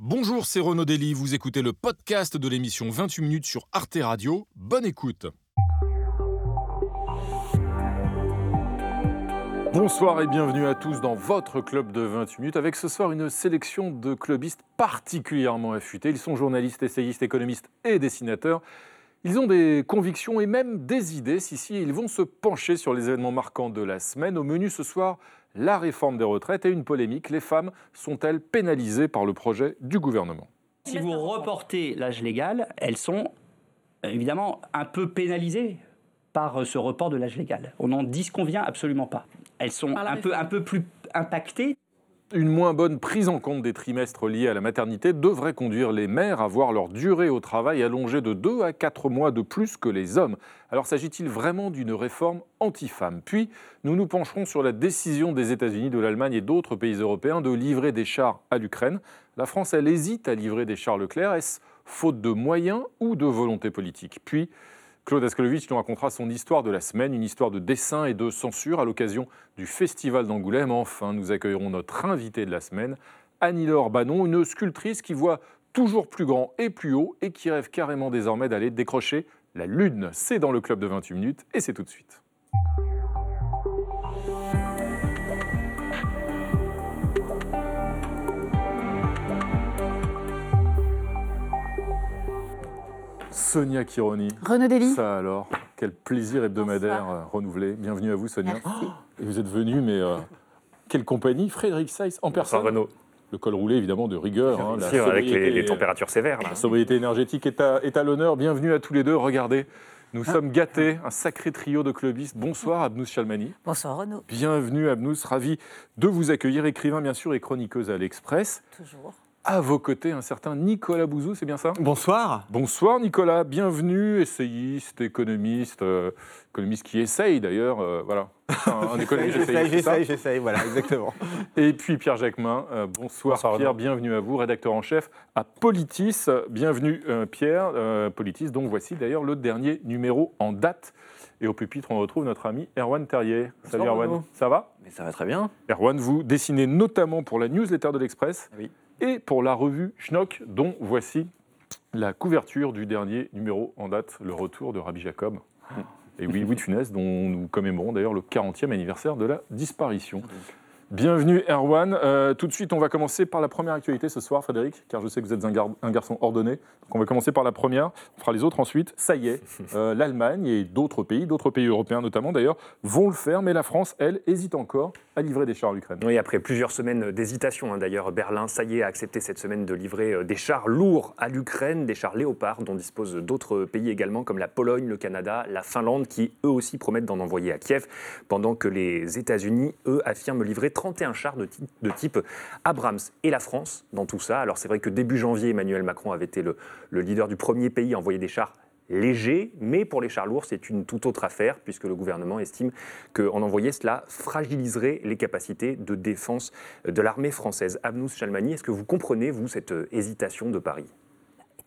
Bonjour, c'est Renaud Dely, vous écoutez le podcast de l'émission 28 minutes sur Arte Radio. Bonne écoute. Bonsoir et bienvenue à tous dans votre club de 28 minutes avec ce soir une sélection de clubistes particulièrement affûtés. Ils sont journalistes, essayistes, économistes et dessinateurs. Ils ont des convictions et même des idées. Si, si, ils vont se pencher sur les événements marquants de la semaine. Au menu ce soir, la réforme des retraites et une polémique. Les femmes sont-elles pénalisées par le projet du gouvernement? Si vous reportez l'âge légal, elles sont évidemment un peu pénalisées par euh, ce report de l'âge légal. On n'en disconvient absolument pas. Elles sont un peu, un peu plus impactées une moins bonne prise en compte des trimestres liés à la maternité devrait conduire les mères à voir leur durée au travail allongée de 2 à 4 mois de plus que les hommes. Alors s'agit-il vraiment d'une réforme anti-femme Puis, nous nous pencherons sur la décision des États-Unis, de l'Allemagne et d'autres pays européens de livrer des chars à l'Ukraine. La France, elle hésite à livrer des chars Leclerc. Est-ce faute de moyens ou de volonté politique? Puis, Claude Askolovitch nous racontera son histoire de la semaine, une histoire de dessin et de censure à l'occasion du Festival d'Angoulême. Enfin, nous accueillerons notre invitée de la semaine, Annie-Laure Banon, une sculptrice qui voit toujours plus grand et plus haut et qui rêve carrément désormais d'aller décrocher la Lune. C'est dans le club de 28 minutes et c'est tout de suite. Sonia Kironi. Renaud Dely. Ça alors, quel plaisir hebdomadaire euh, renouvelé. Bienvenue à vous Sonia. et vous êtes venu, mais euh, quelle compagnie Frédéric Seiss en personne. Renaud. Le col roulé, évidemment, de rigueur. Hein, la avec les, températures sévères. La sobriété énergétique est à, est à l'honneur. Bienvenue à tous les deux. Regardez, nous ah. sommes gâtés, un sacré trio de clubistes. Bonsoir Abnous Chalmani. Bonsoir Renaud. Bienvenue Abnous, ravi de vous accueillir, écrivain bien sûr et chroniqueuse à l'Express. Toujours à vos côtés un certain Nicolas Bouzou, c'est bien ça? Bonsoir. Bonsoir Nicolas, bienvenue, essayiste, économiste, euh, économiste qui essaye d'ailleurs, euh, voilà. un économiste J'essaye, j'essaye, j'essaye, voilà, exactement. Et puis Pierre Jacquemin, euh, bonsoir, Pierre, bienvenue à vous, rédacteur en chef à Politis. Bienvenue Pierre, Politis, donc voici d'ailleurs le dernier numéro en date. Et au pupitre, on retrouve notre ami Erwan Terrier. Salut Erwan, ça va? Mais ça va très bien. Erwan, vous dessinez notamment pour la newsletter de l'Express. Oui et pour la revue Schnock, dont voici la couverture du dernier numéro en date, le retour de Rabbi Jacob. Et oui, Louis Funès, dont nous commémorons d'ailleurs le 40e anniversaire de la disparition. Bienvenue Erwan. Euh, tout de suite, on va commencer par la première actualité ce soir, Frédéric, car je sais que vous êtes un, garçon ordonné. Donc on va commencer par la première, on fera les autres ensuite. Ça y est, euh, l'Allemagne et d'autres pays, d'autres pays européens notamment d'ailleurs, vont le faire, mais la France, elle, hésite encore à livrer des chars à l'Ukraine. Oui, après plusieurs semaines d'hésitation, hein, d'ailleurs, Berlin, ça y est, a accepté cette semaine de livrer euh, des chars lourds à l'Ukraine, des chars Léopard, dont disposent d'autres pays également, comme la Pologne, le Canada, la Finlande, qui eux aussi promettent d'en envoyer à Kiev, pendant que les États-Unis, eux, affirment livrer 31 chars de, type Abrams et la France dans tout ça. Alors c'est vrai que début janvier, Emmanuel Macron avait été le, le leader du premier pays à envoyer des chars légers, mais pour les chars lourds, c'est une toute autre affaire, puisque le gouvernement estime qu'en envoyer cela fragiliserait les capacités de défense de l'armée française. Abnous Chalmani, est-ce que vous comprenez, vous, cette hésitation de Paris?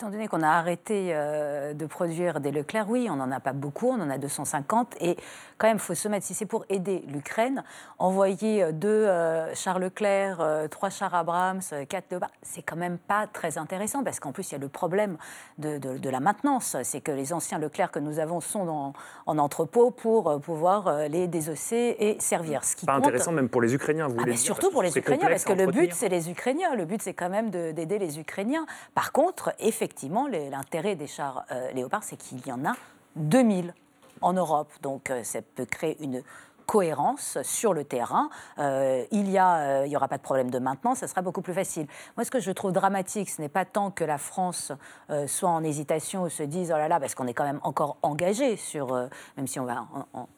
Étant donné qu'on a arrêté euh, de produire des Leclerc, oui, on n'en a pas beaucoup, on en a 250. Et quand même, il faut se mettre, si c'est pour aider l'Ukraine, envoyer euh, deux euh, chars Leclerc, trois chars Abrams, quatre Leopard, c'est quand même pas très intéressant parce qu'en plus, il y a le problème de, de, la maintenance. C'est que les anciens Leclerc que nous avons sont en entrepôt pour pouvoir les désosser et servir. Ce qui pas intéressant même pour les Ukrainiens, vous ah, voulez dire, Surtout pour les Ukrainiens, parce que le but, c'est les Ukrainiens. Le but, c'est quand même d'aider les Ukrainiens. Par contre, effectivement, effectivement, l'intérêt des chars euh, léopards, c'est qu'il y en a 2000 en Europe. Donc, euh, ça peut créer une cohérence sur le terrain. Euh, il n'y euh, aura pas de problème de maintenance, ça sera beaucoup plus facile. Moi, ce que je trouve dramatique, ce n'est pas tant que la France euh, soit en hésitation ou se dise oh là là, parce qu'on est quand même encore engagé sur, même si on,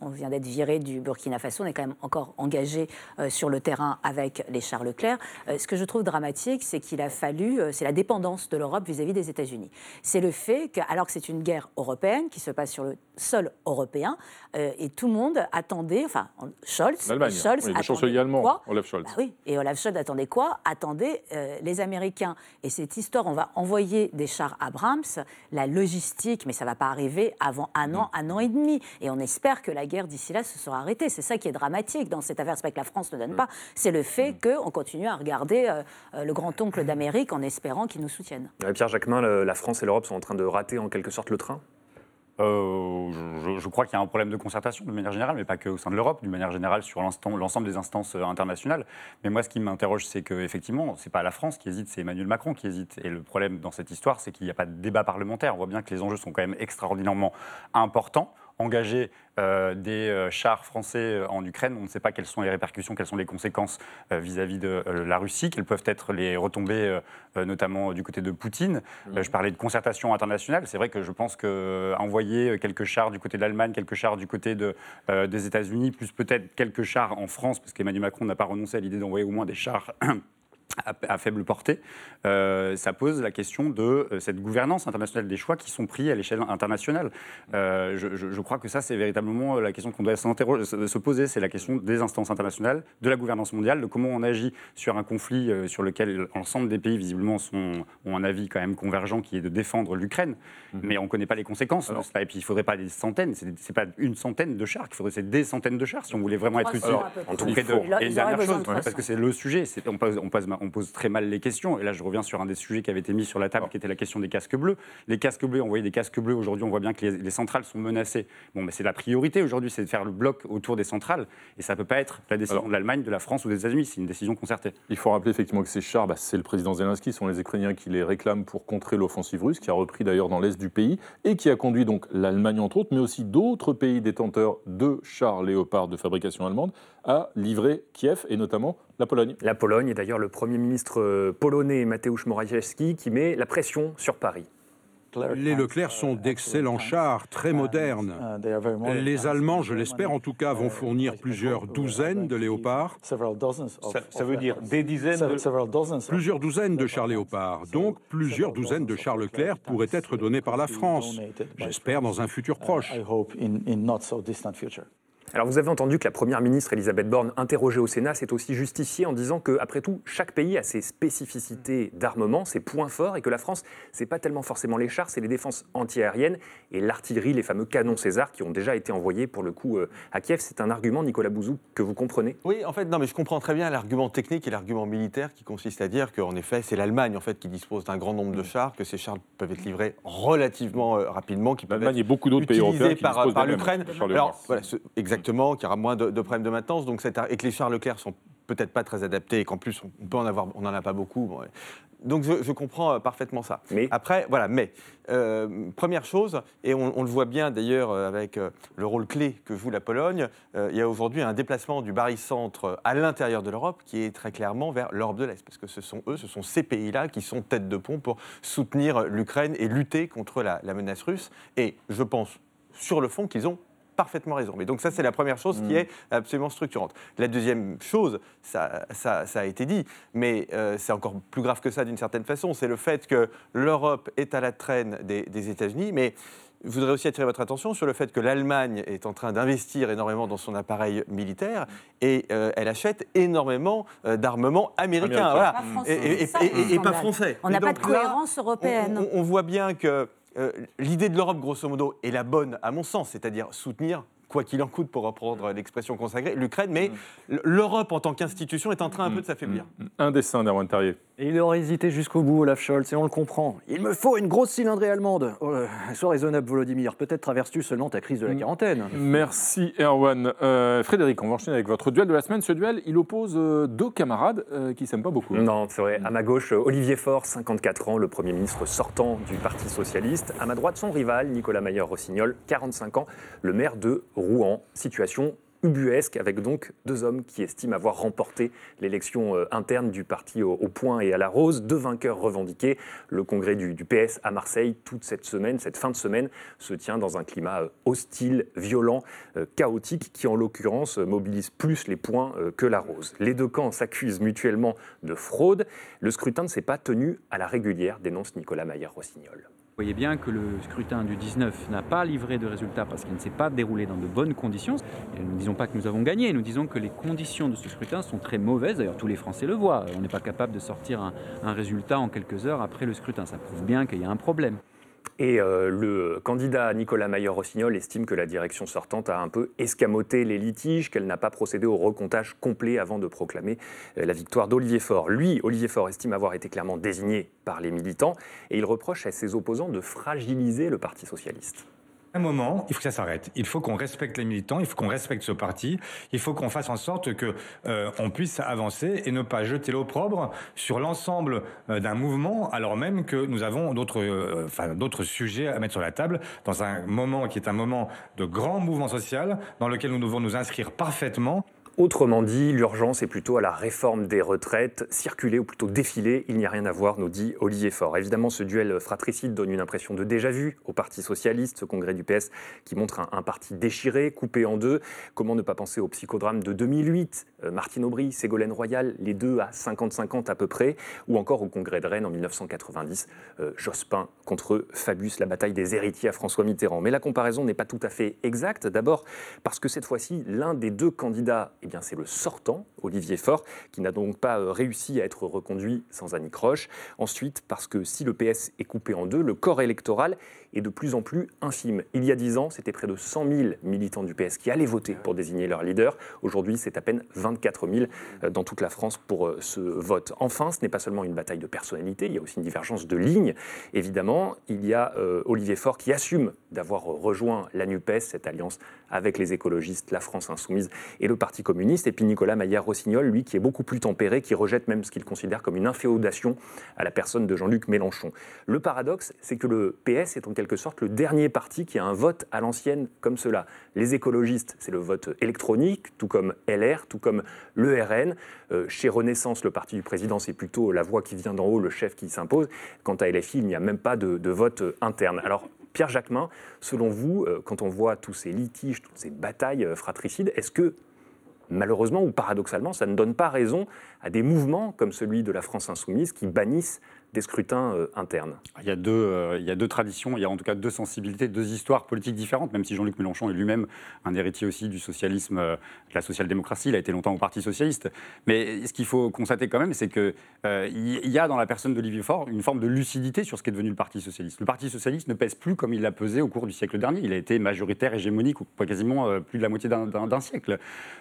on, vient d'être viré du Burkina Faso, on est quand même encore engagé sur le terrain avec les Charles Leclerc. ce que je trouve dramatique, c'est qu'il a fallu, c'est la dépendance de l'Europe vis-à-vis des États-Unis. C'est le fait que, alors que c'est une guerre européenne qui se passe sur le sol européen, et tout le monde attendait, enfin Scholz. L'Allemagne. Scholz oui, le attendait chancelier allemand, quoi Olaf Scholz. Bah oui, et Olaf Scholz attendait quoi Attendait euh, les Américains. Et cette histoire, on va envoyer des chars Abrams, la logistique, mais ça va pas arriver avant un an, un an et demi. Et on espère que la guerre d'ici là se sera arrêtée. C'est ça qui est dramatique dans cette affaire. C'est pas que la France ne donne pas, c'est le fait qu'on continue à regarder euh, euh, le grand-oncle d'Amérique en espérant qu'il nous soutienne. Pierre Jacquemin, le- la France et l'Europe sont en train de rater en quelque sorte le train? Euh, je, crois qu'il y a un problème de concertation de manière générale, mais pas que au sein de l'Europe, d'une manière générale sur l'ensemble des instances euh, internationales. Mais moi, ce qui m'interroge, c'est qu'effectivement, ce n'est pas la France qui hésite, c'est Emmanuel Macron qui hésite. Et le problème dans cette histoire, c'est qu'il n'y a pas de débat parlementaire. On voit bien que les enjeux sont quand même extraordinairement importants. Engager euh, des euh, chars français euh, en Ukraine, on ne sait pas quelles sont les répercussions, quelles sont les conséquences euh, vis-à-vis de la Russie, quelles peuvent être les retombées, notamment du côté de Poutine. Euh, je parlais de concertation internationale. C'est vrai que je pense qu'envoyer quelques chars du côté de l'Allemagne, quelques chars du côté de, des États-Unis, plus peut-être quelques chars en France, parce qu'Emmanuel Macron n'a pas renoncé à l'idée d'envoyer au moins des chars à, faible portée, euh, ça pose la question de euh, cette gouvernance internationale des choix qui sont pris à l'échelle internationale. Euh, je, je- je crois que ça, c'est véritablement la question qu'on doit se se poser, c'est la question des instances internationales, de la gouvernance mondiale, de comment on agit sur un conflit euh, sur lequel l'ensemble des pays, visiblement, sont, ont un avis quand même convergent, qui est de défendre l'Ukraine. Mais on ne connaît pas les conséquences de cela. Et puis, il ne faudrait pas des centaines, c'est c'est pas une centaine de chars, il faudrait des centaines de chars si on voulait vraiment être utile. 300 à peu près. auprès de- Et une dernière chose, de 300. parce que c'est le sujet, on pose, on, pose, on pose très mal les questions. Et là, je reviens sur un des sujets qui avait été mis sur la table, qui était la question des casques bleus. Les casques bleus, on voyait des casques bleus. Aujourd'hui, on voit bien que les, les centrales sont menacées. Bon, mais c'est la priorité aujourd'hui, c'est de faire le bloc autour des centrales. Et ça ne peut pas être la décision Alors- de l'Allemagne, de la France ou des États-Unis. C'est une décision concertée. Il faut rappeler effectivement que ces chars, bah, c'est le président Zelensky, ce sont les Ukrainiens qui les réclament pour contrer l'offensive russe, qui a repris d'ailleurs dans l'est du pays, et qui a conduit donc l'Allemagne entre autres, mais aussi d'autres pays détenteurs de chars léopards de fabrication allemande, à livrer Kiev, et notamment la Pologne. La Pologne est d'ailleurs le Premier ministre euh, polonais Mateusz Morawiecki qui met la pression sur Paris. Les Leclerc sont d'excellents chars, très modernes. Les Allemands, je l'espère en tout cas, vont fournir plusieurs douzaines de léopards, Ça, ça veut dire des dizaines de... plusieurs douzaines de chars léopards. Donc plusieurs douzaines de chars Leclerc pourraient être donnés par la France, j'espère dans un futur proche. Alors vous avez entendu que la Première ministre Elisabeth Borne, interrogée au Sénat, s'est aussi justifiée en disant que, après tout, chaque pays a ses spécificités d'armement, ses points forts, et que la France, c'est pas tellement forcément les chars, c'est les défenses antiaériennes et l'artillerie, les fameux canons César qui ont déjà été envoyés pour le coup euh, à Kiev. C'est un argument, Nicolas Bouzou, que vous comprenez? Oui, en fait, non, mais je comprends très bien l'argument technique et l'argument militaire qui consiste à dire qu'en effet, c'est l'Allemagne en fait qui dispose d'un grand nombre de chars, que ces chars peuvent être livrés relativement euh, rapidement, qui peuvent L'Allemagne et être beaucoup d'autres pays européens qui par, disposent par l'Ukraine. Alors voilà, ce- exactement, qu'il y aura moins de, de problèmes de maintenance, donc et que les chars Leclerc sont peut-être pas très adaptés et qu'en plus on peut en avoir, on n'en a pas beaucoup. bon, ouais. Donc je, je comprends euh, parfaitement ça. Mais Après, voilà, mais euh, première chose, et on, on le voit bien d'ailleurs euh, avec euh, le rôle clé que joue la Pologne, euh, il y a aujourd'hui un déplacement du barycentre à l'intérieur de l'Europe qui est très clairement vers l'Europe de l'Est, parce que ce sont eux, ce sont ces pays-là qui sont tête de pont pour soutenir l'Ukraine et lutter contre la, la menace russe. Et je pense, sur le fond, qu'ils ont parfaitement raison. Mais donc ça, c'est la première chose qui est absolument structurante. La deuxième chose, ça, ça, ça a été dit, mais euh, c'est encore plus grave que ça d'une certaine façon, c'est le fait que l'Europe est à la traîne des, des États-Unis, mais je voudrais aussi attirer votre attention sur le fait que l'Allemagne est en train d'investir énormément dans son appareil militaire et euh, elle achète énormément euh, d'armements américains. Américains. Voilà. Pas français, Et, et- c'est ça, et- le et- et pas français. On n'a pas de là, cohérence on- européenne. on- on voit bien que euh, l'idée de l'Europe, grosso modo, est la bonne à mon sens, c'est-à-dire soutenir quoi qu'il en coûte, pour reprendre l'expression consacrée, l'Ukraine, mais l'Europe en tant qu'institution est en train un peu de s'affaiblir. Un dessin d'Erwan Terrier. Et il aurait hésité jusqu'au bout, Olaf Scholz, et on le comprend. Il me faut une grosse cylindrée allemande. Oh, euh, sois raisonnable, Volodymyr. Peut-être traverses-tu seulement ta crise de la quarantaine. Merci Erwan. Euh, Frédéric, on va enchaîner avec votre duel de la semaine. Ce duel, il oppose euh, deux camarades euh, qui s'aiment pas beaucoup. Non, c'est vrai. À ma gauche, Olivier Faure, 54 ans, le Premier ministre sortant du Parti Socialiste. À ma droite, son rival, Nicolas Mayer-Rossignol, 45 ans, le maire de Rouen. Situation ubuesque, avec donc deux hommes qui estiment avoir remporté l'élection euh, interne du parti au, au point et à la rose. Deux vainqueurs revendiqués. Le congrès du, PS à Marseille, toute cette semaine, cette fin de semaine, se tient dans un climat euh, hostile, violent, euh, chaotique, qui en l'occurrence mobilise plus les points que la rose. Les deux camps s'accusent mutuellement de fraude. Le scrutin ne s'est pas tenu à la régulière, dénonce Nicolas Mayer-Rossignol. Vous voyez bien que le scrutin du 19 n'a pas livré de résultats parce qu'il ne s'est pas déroulé dans de bonnes conditions. Nous ne disons pas que nous avons gagné, nous disons que les conditions de ce scrutin sont très mauvaises. D'ailleurs, tous les Français le voient. On n'est pas capable de sortir un résultat en quelques heures après le scrutin. Ça prouve bien qu'il y a un problème. Et euh, le candidat Nicolas Mayer-Rossignol estime que la direction sortante a un peu escamoté les litiges, qu'elle n'a pas procédé au recomptage complet avant de proclamer euh, la victoire d'Olivier Faure. Lui, Olivier Faure, estime avoir été clairement désigné par les militants et il reproche à ses opposants de fragiliser le Parti socialiste un moment, il faut que ça s'arrête. Il faut qu'on respecte les militants, il faut qu'on respecte ce parti, il faut qu'on fasse en sorte que euh, on puisse avancer et ne pas jeter l'opprobre sur l'ensemble euh, d'un mouvement, alors même que nous avons d'autres, euh, enfin, d'autres sujets à mettre sur la table dans un moment qui est un moment de grand mouvement social dans lequel nous devons nous inscrire parfaitement. Autrement dit, l'urgence est plutôt à la réforme des retraites. Circuler ou plutôt défiler, il n'y a rien à voir, nous dit Olivier Faure. Évidemment, ce duel fratricide donne une impression de déjà-vu au Parti Socialiste, ce congrès du PS qui montre un, un, parti déchiré, coupé en deux. Comment ne pas penser au psychodrame de 2008 euh, Martine Aubry, Ségolène Royal, les deux à 50-50 à peu près, ou encore au congrès de Rennes en 1990, euh, Jospin contre Fabius, la bataille des héritiers à François Mitterrand. Mais la comparaison n'est pas tout à fait exacte. D'abord parce que cette fois-ci, l'un des deux candidats eh bien, c'est le sortant, Olivier Faure, qui n'a donc pas euh, réussi à être reconduit sans Annie Croche. Ensuite, parce que si le PS est coupé en deux, le corps électoral est de plus en plus infime. Il y a dix ans, c'était près de 100 000 militants du PS qui allaient voter pour désigner leur leader. Aujourd'hui, c'est à peine 24 000 euh, dans toute la France pour euh, ce vote. Enfin, ce n'est pas seulement une bataille de personnalité, il y a aussi une divergence de ligne. Évidemment, il y a euh, Olivier Faure qui assume d'avoir rejoint la NUPES, cette alliance avec les écologistes, la France insoumise et le Parti communiste. Et puis Nicolas Maillard-Rossignol, lui, qui est beaucoup plus tempéré, qui rejette même ce qu'il considère comme une inféodation à la personne de Jean-Luc Mélenchon. Le paradoxe, c'est que le PS est en quelque sorte le dernier parti qui a un vote à l'ancienne comme cela. Les écologistes, c'est le vote électronique, tout comme LR, tout comme l'ERN. Euh, chez Renaissance, le parti du président, c'est plutôt la voix qui vient d'en haut, le chef qui s'impose. Quant à LFI, il n'y a même pas de, de vote interne. Alors, Pierre Jacquemin, selon vous, euh, quand on voit tous ces litiges, toutes ces batailles euh, fratricides, est-ce que malheureusement ou paradoxalement, ça ne donne pas raison à des mouvements comme celui de la France insoumise qui bannissent des scrutins euh, internes il y, a deux, euh, il y a deux traditions, il y a en tout cas deux sensibilités, deux histoires politiques différentes, même si Jean-Luc Mélenchon est lui-même un héritier aussi du socialisme, euh, de la social-démocratie, il a été longtemps au Parti socialiste. Mais ce qu'il faut constater quand même, c'est qu'il il y a dans la personne d'Olivier Faure une forme de lucidité sur ce qu'est devenu le Parti socialiste. Le Parti socialiste ne pèse plus comme il l'a pesé au cours du siècle dernier. Il a été majoritaire, hégémonique, quasiment plus de la moitié d'un siècle.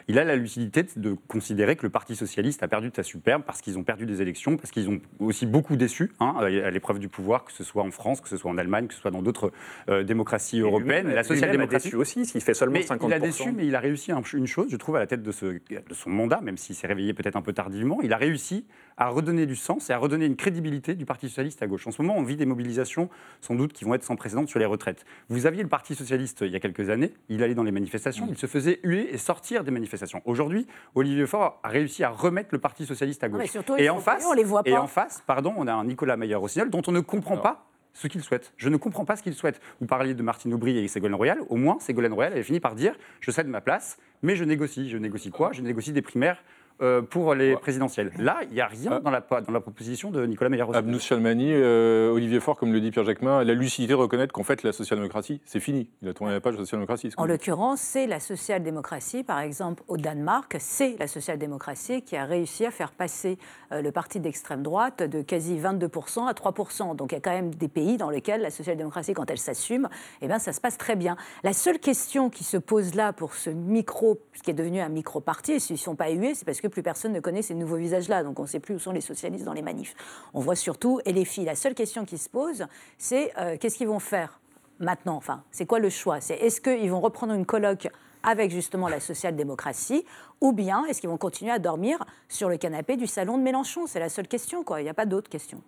Il a la lucidité de considérer que le Parti socialiste a perdu de sa superbe parce qu'ils ont perdu des élections, parce qu'ils ont aussi beaucoup déçu hein, à l'épreuve du pouvoir, que ce soit en France, que ce soit en Allemagne, que ce soit dans d'autres euh, démocraties européennes. La social-démocratie aussi, s'il fait seulement mais 50%. Il a déçu, mais il a réussi une chose, je trouve, à la tête de, ce, de son mandat, même s'il s'est réveillé peut-être un peu tardivement, il a réussi à redonner du sens et à redonner une crédibilité du Parti socialiste à gauche. En ce moment, on vit des mobilisations, sans doute, qui vont être sans précédent sur les retraites. Vous aviez le Parti socialiste il y a quelques années, il allait dans les manifestations, il se faisait huer et sortir des manifestations. Aujourd'hui, Olivier Faure a réussi à remettre le Parti socialiste à gauche. et, en face, on les voit pas. et en face, pardon, on a un Nicolas Maillard-Rossignol dont on ne comprend pas ce qu'il souhaite. Je ne comprends pas ce qu'il souhaite. Vous parliez de Martine Aubry et Ségolène Royal. Au moins, Ségolène Royal avait fini par dire Je cède ma place, mais je négocie. Je négocie quoi? Je négocie des primaires euh, pour les présidentielles. Là, il n'y a rien dans la, dans la proposition de Nicolas Meyer. Abnous Chalmani, euh, Olivier Faure, comme le dit Pierre Jacquemin, la lucidité de reconnaître qu'en fait, la social-démocratie, c'est fini. Il a tourné la page de la social-démocratie. En l'occurrence, c'est la social-démocratie. Par exemple, au Danemark, c'est la social-démocratie qui a réussi à faire passer euh, le parti d'extrême droite de quasi 22% à 3%. Donc il y a quand même des pays dans lesquels la social-démocratie, quand elle s'assume, eh bien, ça se passe très bien. La seule question qui se pose là pour ce micro, ce qui est devenu un micro-parti, s'ils ne sont pas hués, c'est parce que plus personne ne connaît ces nouveaux visages-là. Donc on ne sait plus où sont les socialistes dans les manifs. On voit surtout et les filles. La seule question qui se pose, c'est euh, qu'est-ce qu'ils vont faire maintenant? Enfin, c'est quoi le choix? C'est est-ce qu'ils vont reprendre une colloque avec justement la social-démocratie, ou bien est-ce qu'ils vont continuer à dormir sur le canapé du salon de Mélenchon? C'est la seule question, quoi. Il n'y a pas d'autre question.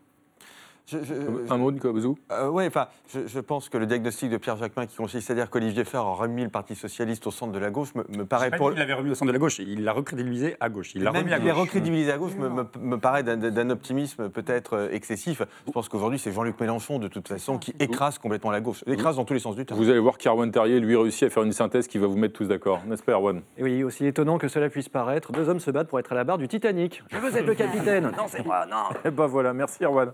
Un mot de euh, Oui, enfin, je, je, pense que le diagnostic de Pierre Jacquemin, qui consiste à dire qu'Olivier Faure a remis le Parti socialiste au centre de la gauche, me, me paraît. Pour... Il l'avait remis au centre de la gauche, il l'a recrédibilisé à gauche. Il l'a remis à gauche. recrédibilisé à gauche me, me, me paraît d'un optimisme peut-être euh, excessif. Je pense qu'aujourd'hui, c'est Jean-Luc Mélenchon, de toute façon, qui écrase complètement la gauche. Écrase dans tous les sens du terme. Vous allez voir qu'Arwan Terrier, lui, réussit à faire une synthèse qui va vous mettre tous d'accord, n'est-ce pas, Erwan? Oui, aussi étonnant que cela puisse paraître, deux hommes se battent pour être à la barre du Titanic. Je veux être le capitaine. non, c'est moi, non. Et ben voilà, merci, Erwan.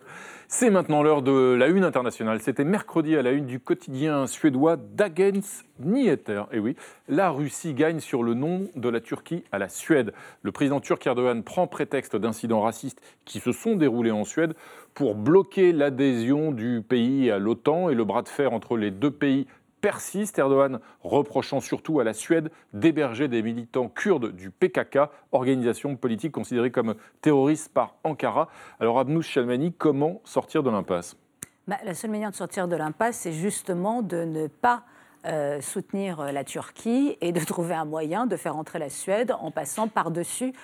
C'est maintenant l'heure de la une internationale. C'était mercredi à la une du quotidien suédois Dagens Nyheter. Et oui, la Russie gagne sur le nom de la Turquie à la Suède. Le président turc Erdogan prend prétexte d'incidents racistes qui se sont déroulés en Suède pour bloquer l'adhésion du pays à l'OTAN et le bras de fer entre les deux pays persiste, Erdogan reprochant surtout à la Suède d'héberger des militants kurdes du PKK, organisation politique considérée comme terroriste par Ankara. Alors Abnous Chalmani, comment sortir de l'impasse? Bah, La seule manière de sortir de l'impasse, c'est justement de ne pas euh, soutenir la Turquie et de trouver un moyen de faire entrer la Suède en passant par-dessus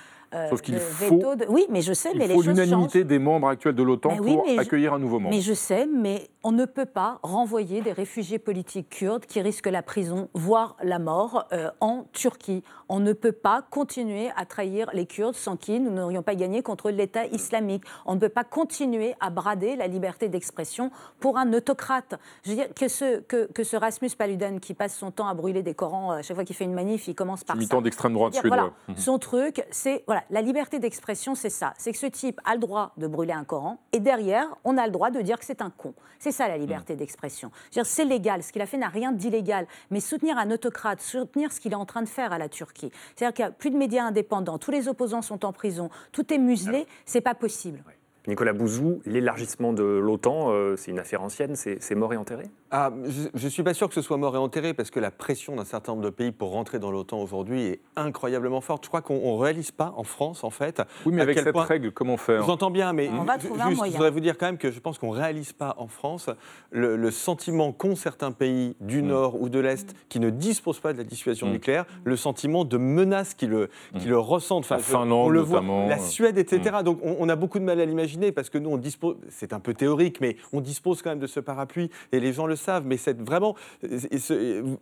Sauf qu'il faut, oui, mais je sais, il mais faut l'unanimité des membres actuels de l'OTAN pour accueillir un nouveau membre. Mais je sais, mais on ne peut pas renvoyer des réfugiés politiques kurdes qui risquent la prison, voire la mort, euh, en Turquie. On ne peut pas continuer à trahir les Kurdes sans qui nous n'aurions pas gagné contre l'État islamique. On ne peut pas continuer à brader la liberté d'expression pour un autocrate. Je veux dire que ce, que, que ce Rasmus Paludan qui passe son temps à brûler des Corans à chaque fois qu'il fait une manif, il commence par Militant d'extrême droite suédois. Mmh. Son truc, c'est voilà, la liberté d'expression, c'est ça. C'est que ce type a le droit de brûler un Coran et derrière, on a le droit de dire que c'est un con. C'est ça la liberté mmh. d'expression. C'est légal. Ce qu'il a fait n'a rien d'illégal. Mais soutenir un autocrate, soutenir ce qu'il est en train de faire à la Turquie, c'est-à-dire qu'il n'y a plus de médias indépendants, tous les opposants sont en prison, tout est muselé, c'est pas possible. Nicolas Bouzou, l'élargissement de l'OTAN, euh, c'est une affaire ancienne, c'est mort et enterré? Ah, Je ne suis pas sûr que ce soit mort et enterré, parce que la pression d'un certain nombre de pays pour rentrer dans l'OTAN aujourd'hui est incroyablement forte. Je crois qu'on ne réalise pas en France, en fait. Oui, mais avec cette règle, comment faire J'entends bien, mais on va trouver juste, je voudrais vous dire quand même que je pense qu'on ne réalise pas en France le, sentiment qu'ont certains pays du mm. Nord ou de l'Est qui ne disposent pas de la dissuasion mm. nucléaire, le sentiment de menace qu'ils le, mm. le ressentent. Enfin, la Finlande, on le voit, la Suède, etc. Donc on, on a beaucoup de mal à l'imaginer parce que nous, on dispose, c'est un peu théorique, mais on dispose quand même de ce parapluie et les gens le savent. Mais c'est vraiment,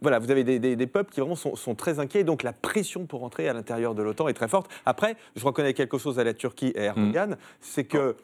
voilà, vous avez des, peuples qui vraiment sont, très inquiets. Donc la pression pour entrer à l'intérieur de l'OTAN est très forte. Après, je reconnais quelque chose à la Turquie et à Erdogan, mmh. c'est que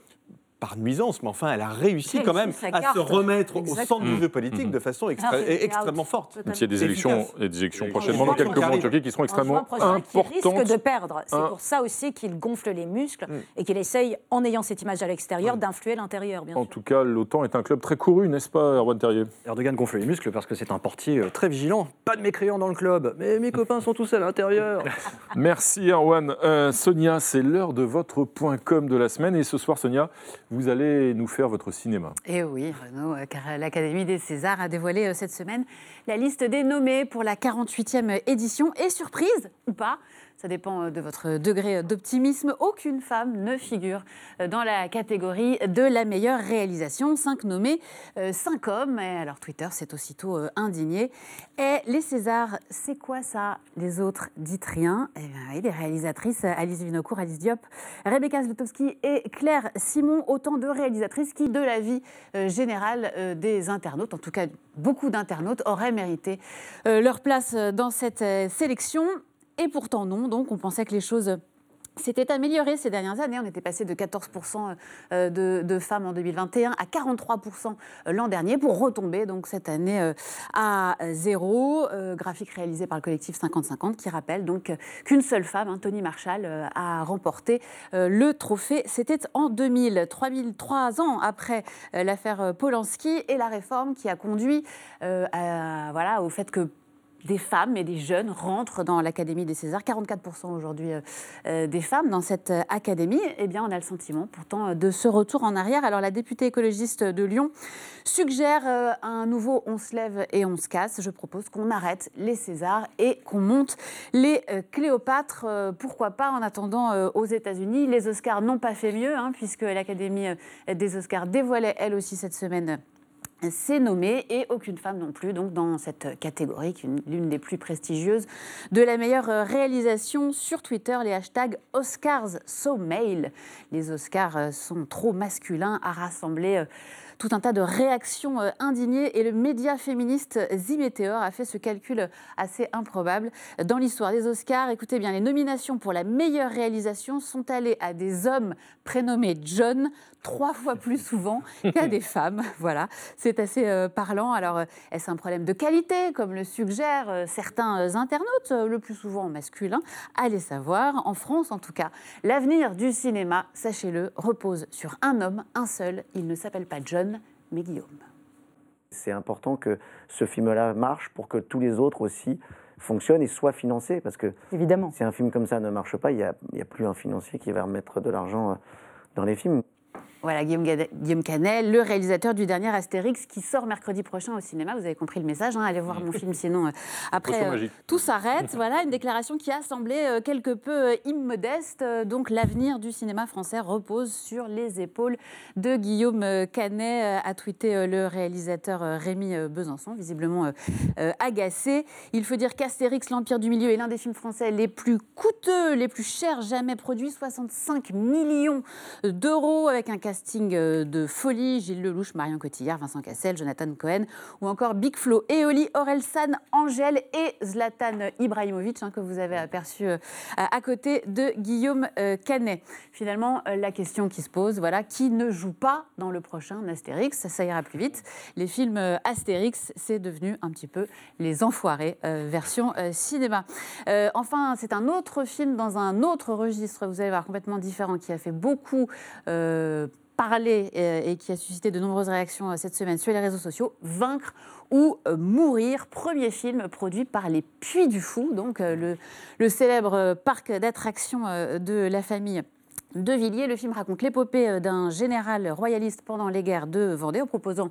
par nuisance, mais enfin, elle a réussi quand même à se remettre au centre du jeu politique mmh. de façon extrêmement forte. Il y a des élections, des élections prochainement dans quelques mois en Turquie qui seront extrêmement importantes. Il risque de perdre. C'est pour ça aussi qu'il gonfle les muscles mmh. et qu'il essaye, en ayant cette image à l'extérieur, mmh. d'influer l'intérieur. En tout cas, l'OTAN est un club très couru, n'est-ce pas, Erwan Terrier? Erdogan gonfle les muscles parce que c'est un portier euh, très vigilant. Pas de mécréants dans le club, mais mes copains sont tous à l'intérieur. Merci, Erwan. Euh, Sonia, c'est l'heure de votre point com de la semaine. Et ce soir, Sonia, vous allez nous faire votre cinéma. Et eh oui, Renaud, euh, car l'Académie des Césars a dévoilé euh, cette semaine la liste des nommés pour la 48e édition. Et surprise, ou pas, ça dépend euh, de votre degré d'optimisme. Aucune femme ne figure euh, dans la catégorie de la meilleure réalisation. Cinq nommés, euh, cinq hommes. Et alors Twitter s'est aussitôt indigné. Et les Césars, c'est quoi ça? Les autres, dites rien. Eh bien oui, les réalisatrices Alice Vinocourt, Alice Diop, Rebecca Zlotowski et Claire Simon, autant de réalisatrices qui, de la vie générale des internautes, en tout cas beaucoup d'internautes, auraient mérité leur place dans cette sélection. Et pourtant non, donc on pensait que les choses s'étaient améliorées ces dernières années. On était passé de 14% euh, de, femmes en 2021 à 43% euh, l'an dernier pour retomber donc cette année euh, à zéro. Graphique réalisé par le collectif 50-50 qui rappelle donc qu'une seule femme, hein, Tony Marshall, a remporté le trophée. C'était en 2000, 3003 ans après l'affaire Polanski et la réforme qui a conduit voilà, au fait que des femmes et des jeunes rentrent dans l'Académie des Césars. 44% aujourd'hui euh, euh, des femmes dans cette euh, académie. Eh bien, on a le sentiment pourtant de ce retour en arrière. Alors, la députée écologiste de Lyon suggère un nouveau on se lève et on se casse. Je propose qu'on arrête les Césars et qu'on monte les Cléopâtres. Pourquoi pas en attendant aux États-Unis Les Oscars n'ont pas fait mieux, hein, puisque l'Académie des Oscars dévoilait elle aussi cette semaine c'est nommé et aucune femme non plus, donc dans cette catégorie, l'une des plus prestigieuses de la meilleure réalisation sur Twitter, les hashtags Oscars so male. Les Oscars euh, sont trop masculins à rassembler euh, tout un tas de réactions euh, indignées et le média féministe Zimétéor a fait ce calcul assez improbable. Dans l'histoire des Oscars, écoutez bien, les nominations pour la meilleure réalisation sont allées à des hommes prénommés John trois fois plus souvent qu'à des femmes. Voilà, c'est assez euh, parlant. Alors, euh, est-ce un problème de qualité, comme le suggèrent certains internautes, le plus souvent masculin? Allez savoir. En France, en tout cas, l'avenir du cinéma, sachez-le, repose sur un homme, un seul. Il ne s'appelle pas John, mais Guillaume. C'est important que ce film-là marche pour que tous les autres aussi fonctionnent et soient financés. Parce que Évidemment. si un film comme ça ne marche pas, il n'y a, a, plus un financier qui va remettre de l'argent euh, dans les films. Voilà, Guillaume, Guillaume Canet, le réalisateur du dernier Astérix qui sort mercredi prochain au cinéma. Vous avez compris le message, hein, allez voir mon film, sinon euh, après euh, tout s'arrête. Voilà, une déclaration qui a semblé euh, quelque peu immodeste. Donc l'avenir du cinéma français repose sur les épaules de Guillaume Canet, a tweeté le réalisateur Rémi Besançon, visiblement agacé. Il faut dire qu'Astérix, l'Empire du Milieu, est l'un des films français les plus coûteux, les plus chers jamais produits, 65 millions d'euros avec un casting euh, de folie, Gilles Lelouch, Marion Cotillard, Vincent Cassel, Jonathan Cohen, ou encore Big Flo, Eoli, Orelsan, Angèle et Zlatan Ibrahimovic, hein, que vous avez aperçu euh, à côté de Guillaume euh, Canet. Finalement, la question qui se pose, voilà, qui ne joue pas dans le prochain Astérix? Ça ira plus vite. Les films Astérix, c'est devenu un petit peu les enfoirés version cinéma. enfin, c'est un autre film dans un autre registre, vous allez voir, complètement différent, qui a fait beaucoup euh, et qui a suscité de nombreuses réactions euh, cette semaine sur les réseaux sociaux, Vaincre ou euh, Mourir, premier film produit par les Puits du Fou, donc le célèbre parc d'attractions de la famille de Villiers. Le film raconte l'épopée euh, d'un général royaliste pendant les guerres de Vendée en proposant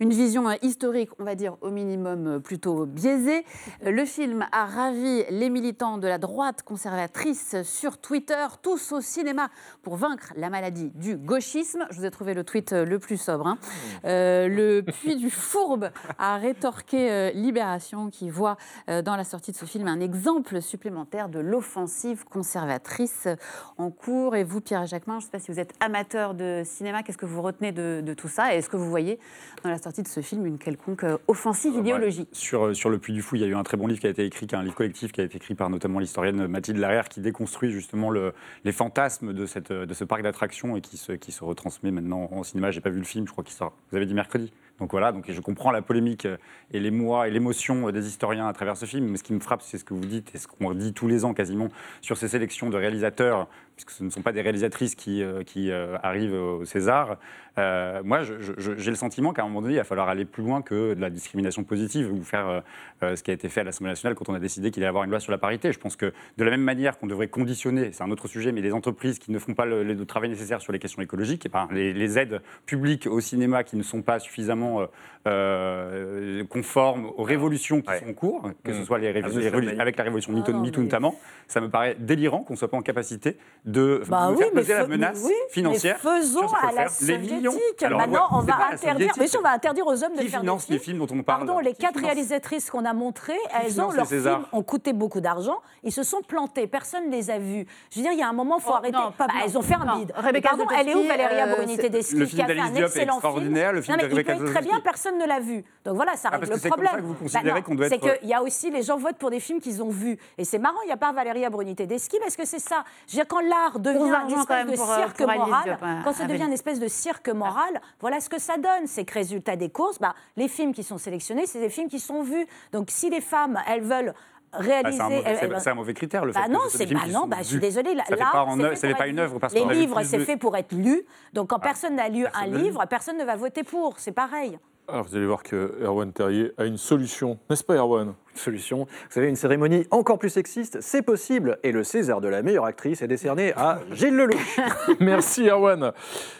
une vision euh, historique, on va dire au minimum euh, plutôt biaisée. Le film a ravi les militants de la droite conservatrice sur Twitter, tous au cinéma pour vaincre la maladie du gauchisme. Je vous ai trouvé le tweet le plus sobre. Hein. le puits du fourbe a rétorqué Libération qui voit dans la sortie de ce film un exemple supplémentaire de l'offensive conservatrice en cours. Et vous Pierre Jacquemin, je ne sais pas si vous êtes amateur de cinéma, qu'est-ce que vous retenez de, tout ça? Et est-ce que vous voyez dans la sortie de ce film une quelconque euh, offensive euh, idéologique? Sur, euh, sur Le Puy du Fou, il y a eu un très bon livre qui a été écrit, qui est un livre collectif qui a été écrit par notamment l'historienne Mathilde Larrière, qui déconstruit justement le, les fantasmes de, cette, de ce parc d'attractions et qui se, qui se retransmet maintenant en cinéma. J'ai pas vu le film, je crois qu'il sort. Vous avez dit mercredi donc voilà, donc je comprends la polémique et l'émoi et l'émotion des historiens à travers ce film, mais ce qui me frappe, c'est ce que vous dites et ce qu'on dit tous les ans quasiment sur ces sélections de réalisateurs puisque ce ne sont pas des réalisatrices qui, euh, qui euh, arrivent au César, euh, moi, j'ai le sentiment qu'à un moment donné, il va falloir aller plus loin que de la discrimination positive ou faire ce qui a été fait à l'Assemblée nationale quand on a décidé qu'il allait y avoir une loi sur la parité. Je pense que de la même manière qu'on devrait conditionner, c'est un autre sujet, mais les entreprises qui ne font pas le, travail nécessaire sur les questions écologiques, et ben, les, aides publiques au cinéma qui ne sont pas suffisamment conformes aux révolutions qui sont en cours, que ce mmh. soit les, ah, avec la révolution ah, MeToo notamment, ça me paraît délirant qu'on ne soit pas en capacité de bah faire peser la menace financière. faisons à la soviétique. Maintenant, on va interdire. Mais on va interdire aux hommes de faire finance des films. les films dont on parle Pardon, les quatre réalisatrices qu'on a montrées, elles ont leurs films ont coûté beaucoup d'argent. Ils se sont plantés. Personne ne les a vus. Je veux dire, il y a un moment, il faut oh, arrêter. Bah, elles ont fait un bide. Pardon, elle est où Valéria euh, Bruni Tedeschi qui a fait un excellent film Le film il très bien, personne ne l'a vu. Donc voilà, ça ah, règle le problème. C'est qu'il y a aussi les gens votent pour des films qu'ils ont vus. Et c'est marrant, il n'y a pas Valéria Bruni Tedeschi parce que c'est ça. Je veux dire, quand l'art devient une espèce de euh, cirque moral, quand ça devient une espèce de cirque moral, voilà ce que ça donne. C'est que résultat des courses, bah, les films qui sont sélectionnés, c'est des films qui sont vus. Donc si les femmes, elles veulent réaliser. Bah, c'est un, mauvais critère, le bah fait non, c'est bah non, bah, je suis désolée. Là, ça n'est pas, une œuvre. Parce les livres, c'est fait pour être lu. Donc quand personne n'a lu un livre, personne ne va voter pour. C'est pareil. Alors vous allez voir que Erwan Terrier a une solution, n'est-ce pas Erwan? Une solution. Vous savez, une cérémonie encore plus sexiste, c'est possible. Et le César de la meilleure actrice est décerné à Gilles Lelouch. Merci Erwan.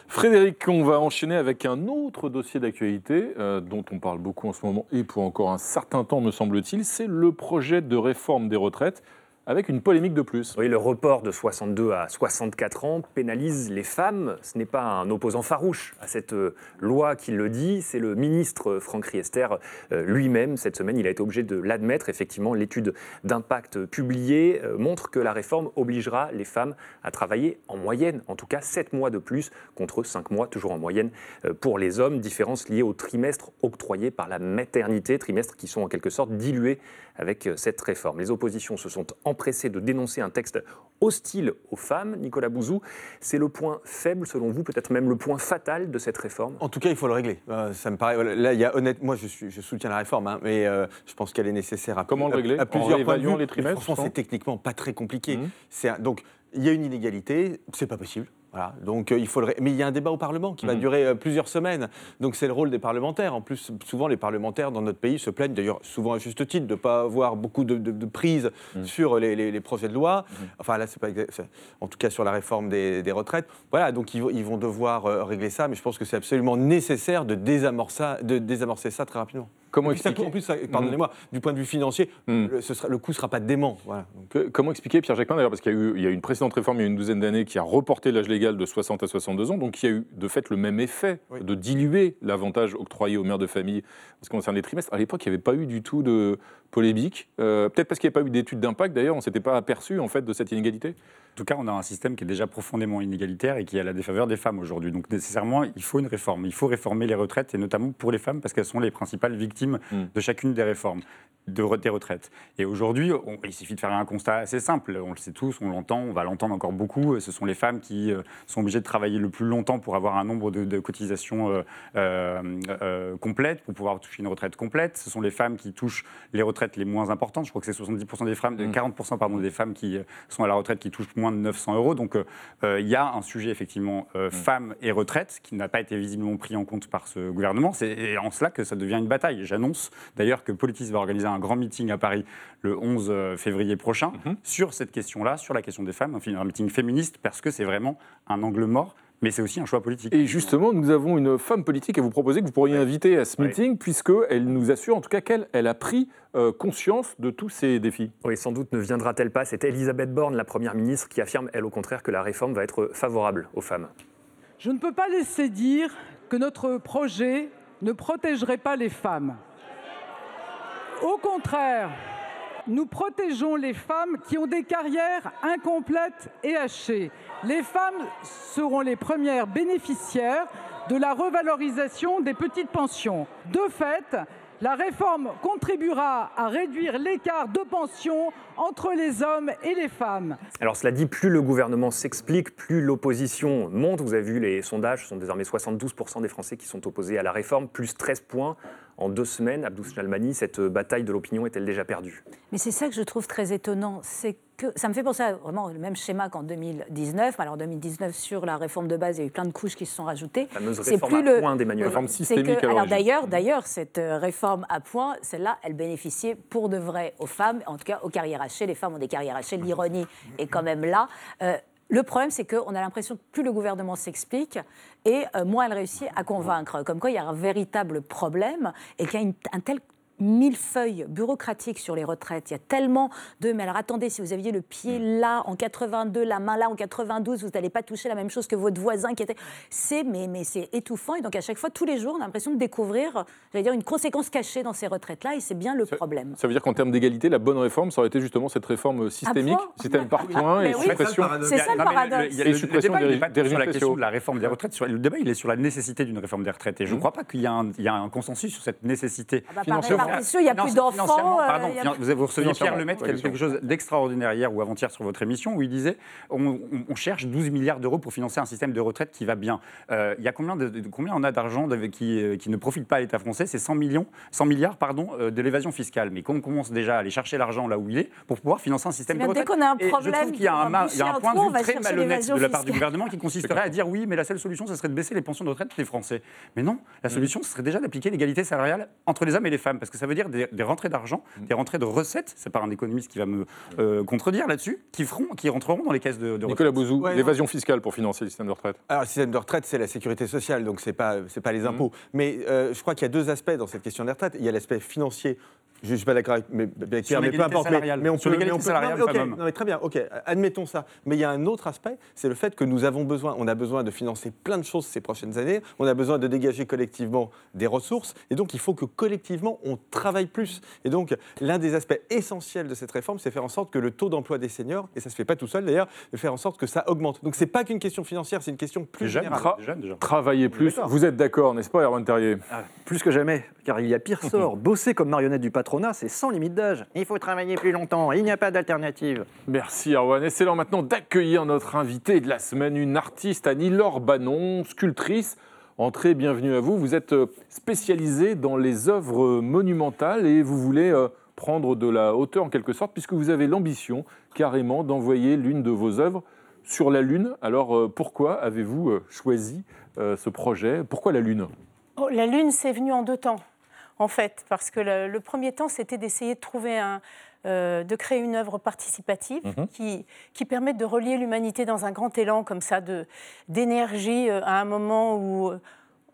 Frédéric, on va enchaîner avec un autre dossier d'actualité euh, dont on parle beaucoup en ce moment et pour encore un certain temps me semble-t-il, c'est le projet de réforme des retraites avec une polémique de plus. Oui, le report de 62 à 64 ans pénalise les femmes. Ce n'est pas un opposant farouche à cette euh, loi qui le dit, c'est le ministre Franck Riester euh, lui-même. Cette semaine, il a été obligé de l'admettre. Effectivement, l'étude d'impact publiée euh, montre que la réforme obligera les femmes à travailler en moyenne, en tout cas 7 mois de plus, contre 5 mois toujours en moyenne pour les hommes. Différence liée au trimestre octroyé par la maternité, trimestres qui sont en quelque sorte dilués avec cette réforme. Les oppositions se sont empressées de dénoncer un texte hostile aux femmes. Nicolas Bouzou, c'est le point faible, selon vous, peut-être même le point fatal de cette réforme? En tout cas, il faut le régler. Euh, ça me paraît. Là, il y a honnêtement, moi, je, suis, je soutiens la réforme, hein, mais euh, je pense qu'elle est nécessaire à, Comment le régler? à, plusieurs points de vue. les trimestres Franchement, c'est techniquement pas très compliqué. Mmh. Donc il y a une inégalité, c'est pas possible. Voilà. Donc euh, il faudrait. Mais il y a un débat au Parlement qui va mhm. durer euh, plusieurs semaines. Donc c'est le rôle des parlementaires. En plus, souvent les parlementaires dans notre pays se plaignent, d'ailleurs souvent à juste titre, de ne pas avoir beaucoup de, de, prise mhm. sur les, projets de loi. Mhm. Enfin là, c'est pas en tout cas sur la réforme des, retraites. Voilà. Donc ils, ils, vont devoir euh, régler ça. Mais je pense que c'est absolument nécessaire de désamorcer, de désamorcer ça très rapidement. Comment expliquer En plus, pardonnez-moi, du point de vue financier, le, ce sera, le coût ne sera pas dément. Voilà. comment expliquer, Pierre Jacquemin, d'ailleurs, parce qu'il y, a eu, il y a eu une précédente réforme il y a une douzaine d'années qui a reporté l'âge légal de 60 à 62 ans, donc il y a eu de fait le même effet de diluer l'avantage octroyé aux mères de famille en ce qui concerne les trimestres. À l'époque, il n'y avait pas eu du tout de polémique. Euh, peut-être parce qu'il n'y avait pas eu d'études d'impact, d'ailleurs, on ne s'était pas aperçu en fait de cette inégalité. En tout cas, on a un système qui est déjà profondément inégalitaire et qui a la défaveur des femmes aujourd'hui. Donc nécessairement, il faut une réforme. Il faut réformer les retraites, et notamment pour les femmes, parce qu'elles sont les principales victimes hmm. de chacune des réformes de, des retraites. Et aujourd'hui, il suffit de faire un constat assez simple. On le sait tous, on l'entend, on va l'entendre encore beaucoup. Ce sont les femmes qui euh, sont obligées de travailler le plus longtemps pour avoir un nombre de, cotisations euh, euh, complètes, pour pouvoir toucher une retraite complète. Ce sont les femmes qui touchent les retraites les moins importantes. Je crois que c'est 70% des femmes, 40% hmm. pardon, des femmes qui sont à la retraite qui touchent moins de 900 euros. Donc il y a un sujet effectivement hmm. femmes et retraite qui n'a pas été visiblement pris en compte par ce gouvernement. C'est en cela que ça devient une bataille. J'annonce d'ailleurs que Politis va organiser un grand meeting à Paris le 11 euh, février prochain mhm. sur cette question-là, sur la question des femmes, un meeting féministe, parce que c'est vraiment un angle mort mais c'est aussi un choix politique. Et justement, nous avons une femme politique à vous proposer que vous pourriez inviter à ce meeting, puisqu'elle nous assure en tout cas qu'elle elle a pris euh, conscience de tous ces défis. Oui, sans doute ne viendra-t-elle pas. C'est Elisabeth Borne, la Première ministre, qui affirme, elle au contraire, que la réforme va être favorable aux femmes. Je ne peux pas laisser dire que notre projet ne protégerait pas les femmes. Au contraire, nous protégeons les femmes qui ont des carrières incomplètes et hachées. Les femmes seront les premières bénéficiaires de la revalorisation des petites pensions. De fait, la réforme contribuera à réduire l'écart de pension entre les hommes et les femmes. Alors cela dit, plus le gouvernement s'explique, plus l'opposition monte. Vous avez vu les sondages, ce sont désormais 72% des Français qui sont opposés à la réforme, plus 13 points en deux semaines. Abdou Chalmani, cette bataille de l'opinion est-elle déjà perdue? Mais c'est ça que je trouve très étonnant, c'est que ça me fait penser à vraiment le même schéma qu'en 2019. Alors en 2019, sur la réforme de base, il y a eu plein de couches qui se sont rajoutées. C'est plus le point d'Emmanuel. Réforme systémique. alors d'ailleurs, d'ailleurs, cette euh, réforme à point, celle-là, elle bénéficiait pour de vrai aux femmes, en tout cas aux carrières hachées. Les femmes ont des carrières hachées. L'ironie est quand même là. Euh, le problème, c'est qu'on a l'impression que plus le gouvernement s'explique et euh, moins elle réussit à convaincre. Comme quoi, il y a un véritable problème et qu'il y a un tel mille feuilles bureaucratiques sur les retraites. Il y a tellement de. Mais alors attendez, si vous aviez le pied mm. là en 82, la main là en 92, vous n'allez pas toucher la même chose que votre voisin qui était. C'est mais, mais c'est étouffant. Et donc à chaque fois, tous les jours, on a l'impression de découvrir, j'allais dire, une conséquence cachée dans ces retraites-là. Et c'est bien le problème. Ça veut dire qu'en termes d'égalité, la bonne réforme, ça aurait été justement cette réforme systémique, système par point et suppression. C'est ça le paradoxe. Le, suppression le, débat, des, sur la question de la réforme des retraites. Sur, le débat, il est sur la nécessité d'une réforme des retraites. Et je ne mm. crois pas qu'il y, a un consensus sur cette nécessité ah bah, il n'y a plus d'enfants. Pardon, euh, vous, vous recevez Pierre Lemaitre qui a quelque chose d'extraordinaire hier ou avant-hier sur votre émission où il disait on, cherche 12 milliards d'euros pour financer un système de retraite qui va bien. Euh, il y a combien, de, combien on a d'argent qui, euh, qui ne profite pas à l'État français? C'est 100, millions, 100 milliards pardon, de l'évasion fiscale. Mais qu'on commence déjà à aller chercher l'argent là où il est pour pouvoir financer un système de retraite. Dès qu'on a un problème, je trouve qu'il y a un, il y a un point de vue très malhonnête de la part du gouvernement qui consisterait à dire oui, mais la seule solution, ce serait de baisser les pensions de retraite des Français. Mais non, la mm. solution, ce serait déjà d'appliquer l'égalité salariale entre les hommes et les femmes, parce que ça veut dire des, des rentrées d'argent mm des rentrées de recettes, c'est pas un économiste qui va me euh, contredire là-dessus, qui, feront, qui rentreront dans les caisses de, de Nicolas Bouzou, l'évasion fiscale pour financer le système de retraite. Alors, le système de retraite, c'est la sécurité sociale, donc c'est pas, pas les impôts. Mmh. Mais euh, je crois qu'il y a deux aspects dans cette question des retraites. Il y a l'aspect financier Je ne suis pas d'accord avec, mais, Pierre, mais peu importe. Mais, on peut, mais on peut, non, mais très bien, ok, admettons ça. Mais il y a un autre aspect, c'est le fait que nous avons besoin, on a besoin de financer plein de choses ces prochaines années, on a besoin de dégager collectivement des ressources, et donc il faut que collectivement on travaille plus. Et donc l'un des aspects essentiels de cette réforme, c'est faire en sorte que le taux d'emploi des seniors, et ça ne se fait pas tout seul d'ailleurs, de faire en sorte que ça augmente. Donc c'est pas qu'une question financière, c'est une question plus générale. Travailler plus. Vous êtes d'accord, n'est-ce pas, Erwan Terrier? Ah, Plus que jamais, car il y a pire sort. Bosser comme marionnette du patronat, c'est sans limite d'âge. Il faut travailler plus longtemps, il n'y a pas d'alternative. Merci Erwan. Et c'est l'heure maintenant d'accueillir notre invitée de la semaine, une artiste, Annie-Laure Banon, sculptrice. Entrez, bienvenue à vous. Vous êtes euh, spécialisée dans les œuvres monumentales et vous voulez euh, prendre de la hauteur en quelque sorte, puisque vous avez l'ambition carrément d'envoyer l'une de vos œuvres sur la Lune. Alors euh, pourquoi avez-vous choisi ce projet? Pourquoi la Lune? Oh, La Lune, c'est venu en deux temps en fait, parce que le, premier temps, c'était d'essayer de trouver un, euh, de créer une œuvre participative mhm. qui, qui permette de relier l'humanité dans un grand élan comme ça d'énergie euh, à un moment où euh,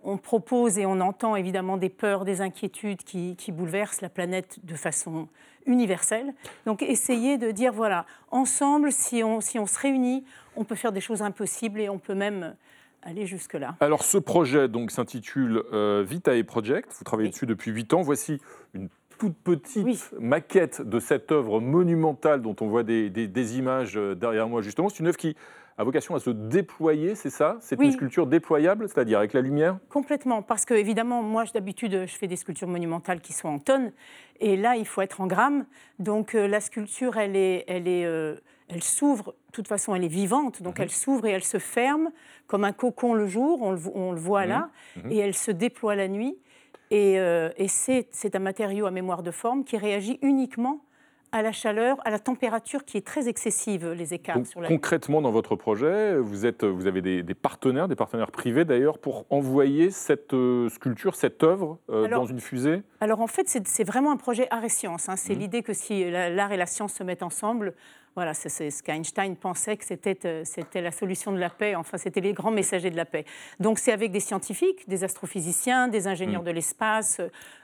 on propose et on entend évidemment des peurs, des inquiétudes qui, qui, bouleversent la planète de façon universelle. Donc essayer de dire, voilà, ensemble, si on, si on se réunit, on peut faire des choses impossibles et on peut même aller jusque-là. Alors ce projet donc s'intitule euh, Vitae Project, vous travaillez dessus depuis 8 ans. Voici une toute petite maquette de cette œuvre monumentale dont on voit des, des, images euh, derrière moi justement. C'est une œuvre qui a vocation à se déployer, c'est ça? C'est une sculpture déployable, c'est-à-dire avec la lumière? Complètement, parce que évidemment, moi d'habitude, je fais des sculptures monumentales qui sont en tonnes, et là, il faut être en grammes. Donc euh, la sculpture, elle est, elle est, euh, elle s'ouvre. De toute façon, elle est vivante, donc mhm. elle s'ouvre et elle se ferme comme un cocon le jour. On le, on le voit là, mhm. Mhm. et elle se déploie la nuit. Et, euh, et c'est un matériau à mémoire de forme qui réagit uniquement à la chaleur, à la température qui est très excessive, les écarts sur la Concrètement, dans votre projet, vous, êtes, vous avez des, partenaires, des partenaires privés d'ailleurs, pour envoyer cette euh, sculpture, cette œuvre euh, dans une fusée? Alors en fait, c'est vraiment un projet art et science. Hein. C'est mmh. l'idée que si l'art et la science se mettent ensemble, voilà, c'est ce qu'Einstein pensait que euh, c'était la solution de la paix, enfin c'était les grands messagers de la paix. Donc c'est avec des scientifiques, des astrophysiciens, des ingénieurs mmh. de l'espace,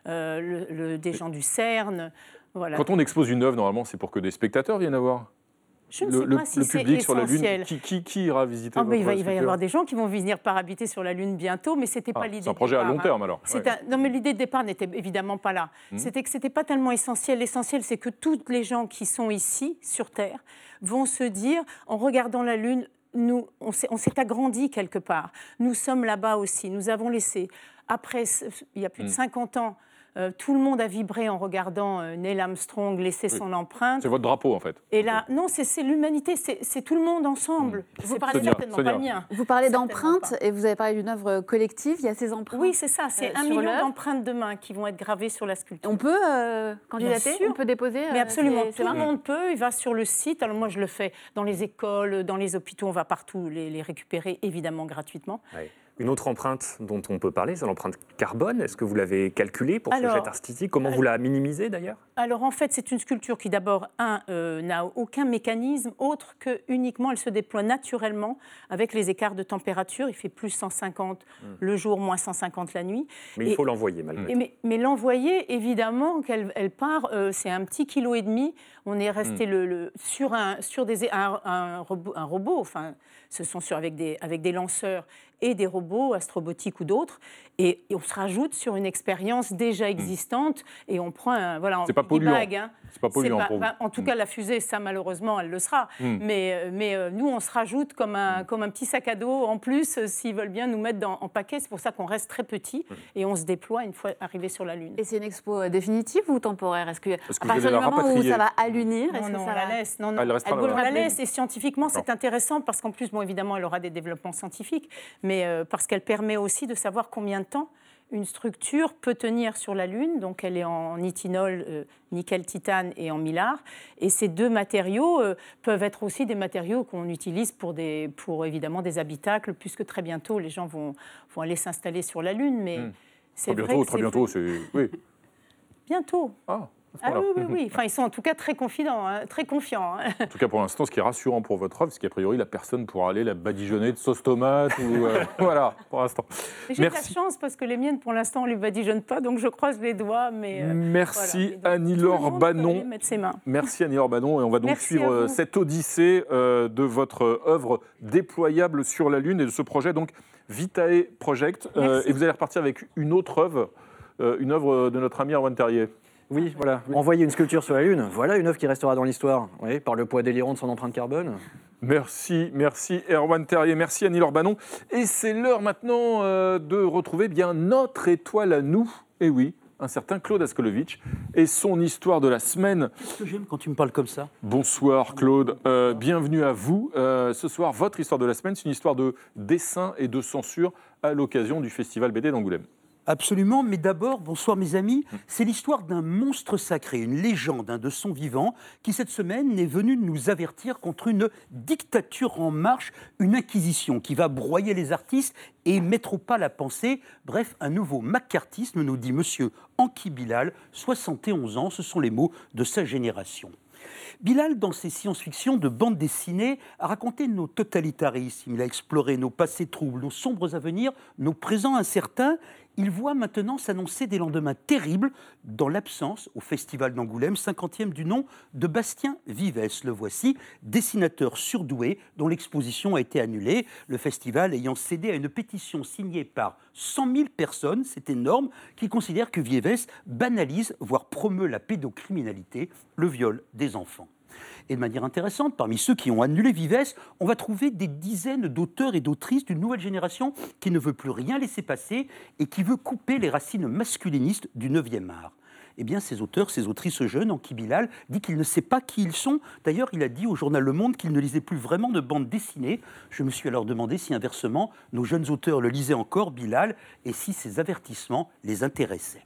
des gens du CERN, quand on expose une œuvre, normalement, c'est pour que des spectateurs viennent à voir je ne sais pas si le public sur la Lune, qui, qui, ira visiter ah, il, va, il va y avoir des gens qui vont venir par habiter sur la Lune bientôt, mais c'était pas ah, l'idée. C'est un projet à long terme alors. non, mais l'idée de départ n'était évidemment pas là. Hmm. C'était que c'était pas tellement essentiel. L'essentiel, c'est que toutes les gens qui sont ici sur Terre vont se dire, en regardant la Lune, nous, on s'est agrandi quelque part. Nous sommes là-bas aussi. Nous avons laissé, après, il y a plus de 50 hmm. ans, euh, tout le monde a vibré en regardant euh, Neil Armstrong laisser son empreinte. C'est votre drapeau, en fait. Et là, non, c'est l'humanité, c'est tout le monde ensemble. Mmh. Vous parlez certainement pas le mien. Vous parlez d'empreintes et vous avez parlé d'une œuvre collective. Il y a ces empreintes. Oui, c'est ça. C'est euh, un million d'empreintes de mains qui vont être gravées sur la sculpture. On peut candidater On peut déposer Mais absolument. Tout le monde peut. Il va sur le site. Alors moi, je le fais dans les écoles, dans les hôpitaux. On va partout les, récupérer, évidemment, gratuitement. Une autre empreinte dont on peut parler, c'est l'empreinte carbone. Est-ce que vous l'avez calculée pour ce jet artistique? Comment vous la minimisez d'ailleurs? Alors en fait, c'est une sculpture qui d'abord, un, euh, n'a aucun mécanisme autre que uniquement elle se déploie naturellement avec les écarts de température. Il fait plus 150 hmm. le jour, moins 150 la nuit. Mais il faut l'envoyer malgré tout. Mais, l'envoyer, évidemment, qu'elle elle part, euh, c'est un petit kilo et demi. On est resté hmm. le, sur, un, sur des, un, robot, un robot, enfin, ce sont sur, avec, des, avec des lanceurs et des robots astrobotiques ou d'autres. Et, on se rajoute sur une expérience déjà hmm. existante et on prend un. Voilà, c'est pas polluant. Hein. C'est pas polluant. en tout cas, la fusée, ça malheureusement, elle le sera. Hmm. Mais, euh, mais euh, nous, on se rajoute comme un, hmm. comme un petit sac à dos en plus euh, s'ils veulent bien nous mettre dans, en paquet. C'est pour ça qu'on reste très petit et on se déploie une fois arrivé sur la Lune. Et c'est une expo définitive ou temporaire? Est-ce que, à partir du moment où ça va allunir, non, non, on la laisse. Non, non, elle, elle la laisse. Et scientifiquement, c'est intéressant parce qu'en plus, bon, évidemment, elle aura des développements scientifiques, mais parce qu'elle permet aussi de savoir combien de temps une structure peut tenir sur la Lune. Donc elle est en nitinol, euh, nickel, titane et en mylar. Et ces deux matériaux euh, peuvent être aussi des matériaux qu'on utilise pour, des, pour évidemment des habitacles, puisque très bientôt les gens vont, vont aller s'installer sur la Lune. Mais hmm. c'est très bientôt, très bientôt, c'est oui. Bientôt. Ah. Ah oui, oui, oui. Enfin, ils sont en tout cas très confidents, hein, très confiants. Hein. En tout cas, pour l'instant, ce qui est rassurant pour votre œuvre, c'est qu'a priori, la personne pourra aller la badigeonner de sauce tomate. ou, euh, voilà, pour l'instant. J'ai de la chance parce que les miennes, pour l'instant, on ne les badigeonne pas, donc je croise les doigts. Mais, euh, Merci Annie-Laure Banon. Merci Annie-Laure Banon. Et on va donc suivre euh, cette odyssée de votre œuvre déployable sur la Lune et de ce projet, donc Vitae Project. et vous allez repartir avec une autre œuvre, une œuvre de notre ami Erwan Terrier. Oui, voilà. Envoyer une sculpture sur la Lune, voilà une œuvre qui restera dans l'histoire, oui, par le poids délirant de son empreinte carbone. Merci, merci Erwan Terrier, merci Annie Lorbanon. Et c'est l'heure maintenant euh, de retrouver bien notre étoile à nous. Et oui, un certain Claude Askolovitch et son histoire de la semaine. Qu'est-ce que j'aime quand tu me parles comme ça? Bonsoir Claude, euh, bienvenue à vous. Euh, ce soir, votre histoire de la semaine, c'est une histoire de dessin et de censure à l'occasion du Festival BD d'Angoulême. Absolument, mais d'abord, bonsoir mes amis, c'est l'histoire d'un monstre sacré, une légende, un de son vivant, qui cette semaine est venu nous avertir contre une dictature en marche, une inquisition qui va broyer les artistes et mettre au pas la pensée. Bref, un nouveau macartisme, nous dit monsieur Anki Bilal, 71 ans, ce sont les mots de sa génération. Bilal, dans ses science-fiction de bande dessinée, a raconté nos totalitarismes, il a exploré nos passés troubles, nos sombres avenirs, nos présents incertains, il voit maintenant s'annoncer des lendemains terribles dans l'absence, au Festival d'Angoulême, 50e du nom, de Bastien Vives. Le voici, dessinateur surdoué dont l'exposition a été annulée, le festival ayant cédé à une pétition signée par 100 000 personnes, c'est énorme, qui considèrent que Vives banalise, voire promeut la pédocriminalité, le viol des enfants. Et de manière intéressante, parmi ceux qui ont annulé Vives, on va trouver des dizaines d'auteurs et d'autrices d'une nouvelle génération qui ne veut plus rien laisser passer et qui veut couper les racines masculinistes du 9e art. Eh bien, ces auteurs, ces autrices jeunes, Anki Bilal, dit qu'il ne sait pas qui ils sont. D'ailleurs, il a dit au journal Le Monde qu'il ne lisait plus vraiment de bande dessinée. Je me suis alors demandé si inversement, nos jeunes auteurs le lisaient encore, Bilal, et si ces avertissements les intéressaient.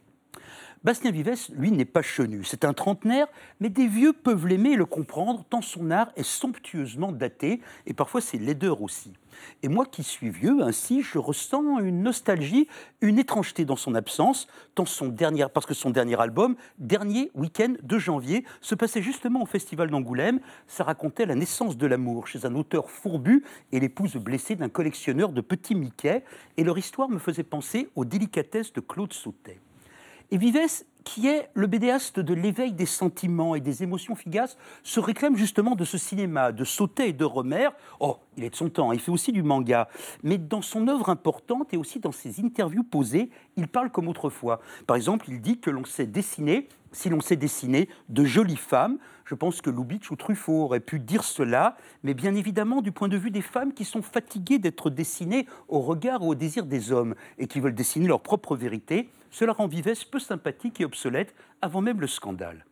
Bastien Vives, lui, n'est pas chenu. C'est un trentenaire, mais des vieux peuvent l'aimer et le comprendre, tant son art est somptueusement daté, et parfois c'est laideur aussi. Et moi qui suis vieux, ainsi, je ressens une nostalgie, une étrangeté dans son absence, tant son dernier, parce que son dernier album, dernier week-end de janvier, se passait justement au Festival d'Angoulême. Ça racontait la naissance de l'amour chez un auteur fourbu et l'épouse blessée d'un collectionneur de petits Mickey. Et leur histoire me faisait penser aux délicatesses de Claude Sautet. Et Vives, qui est le bédéaste de l'éveil des sentiments et des émotions fugaces, se réclame justement de ce cinéma, de Sautet et de Romer. Oh, il est de son temps, il fait aussi du manga. Mais dans son œuvre importante et aussi dans ses interviews posées, il parle comme autrefois. Par exemple, il dit que l'on sait dessiner si l'on sait dessiner de jolies femmes. Je pense que Lubitsch ou Truffaut auraient pu dire cela, mais bien évidemment du point de vue des femmes qui sont fatiguées d'être dessinées au regard ou au désir des hommes et qui veulent dessiner leur propre vérité. Cela rend Vives peu sympathique et obsolète avant même le scandale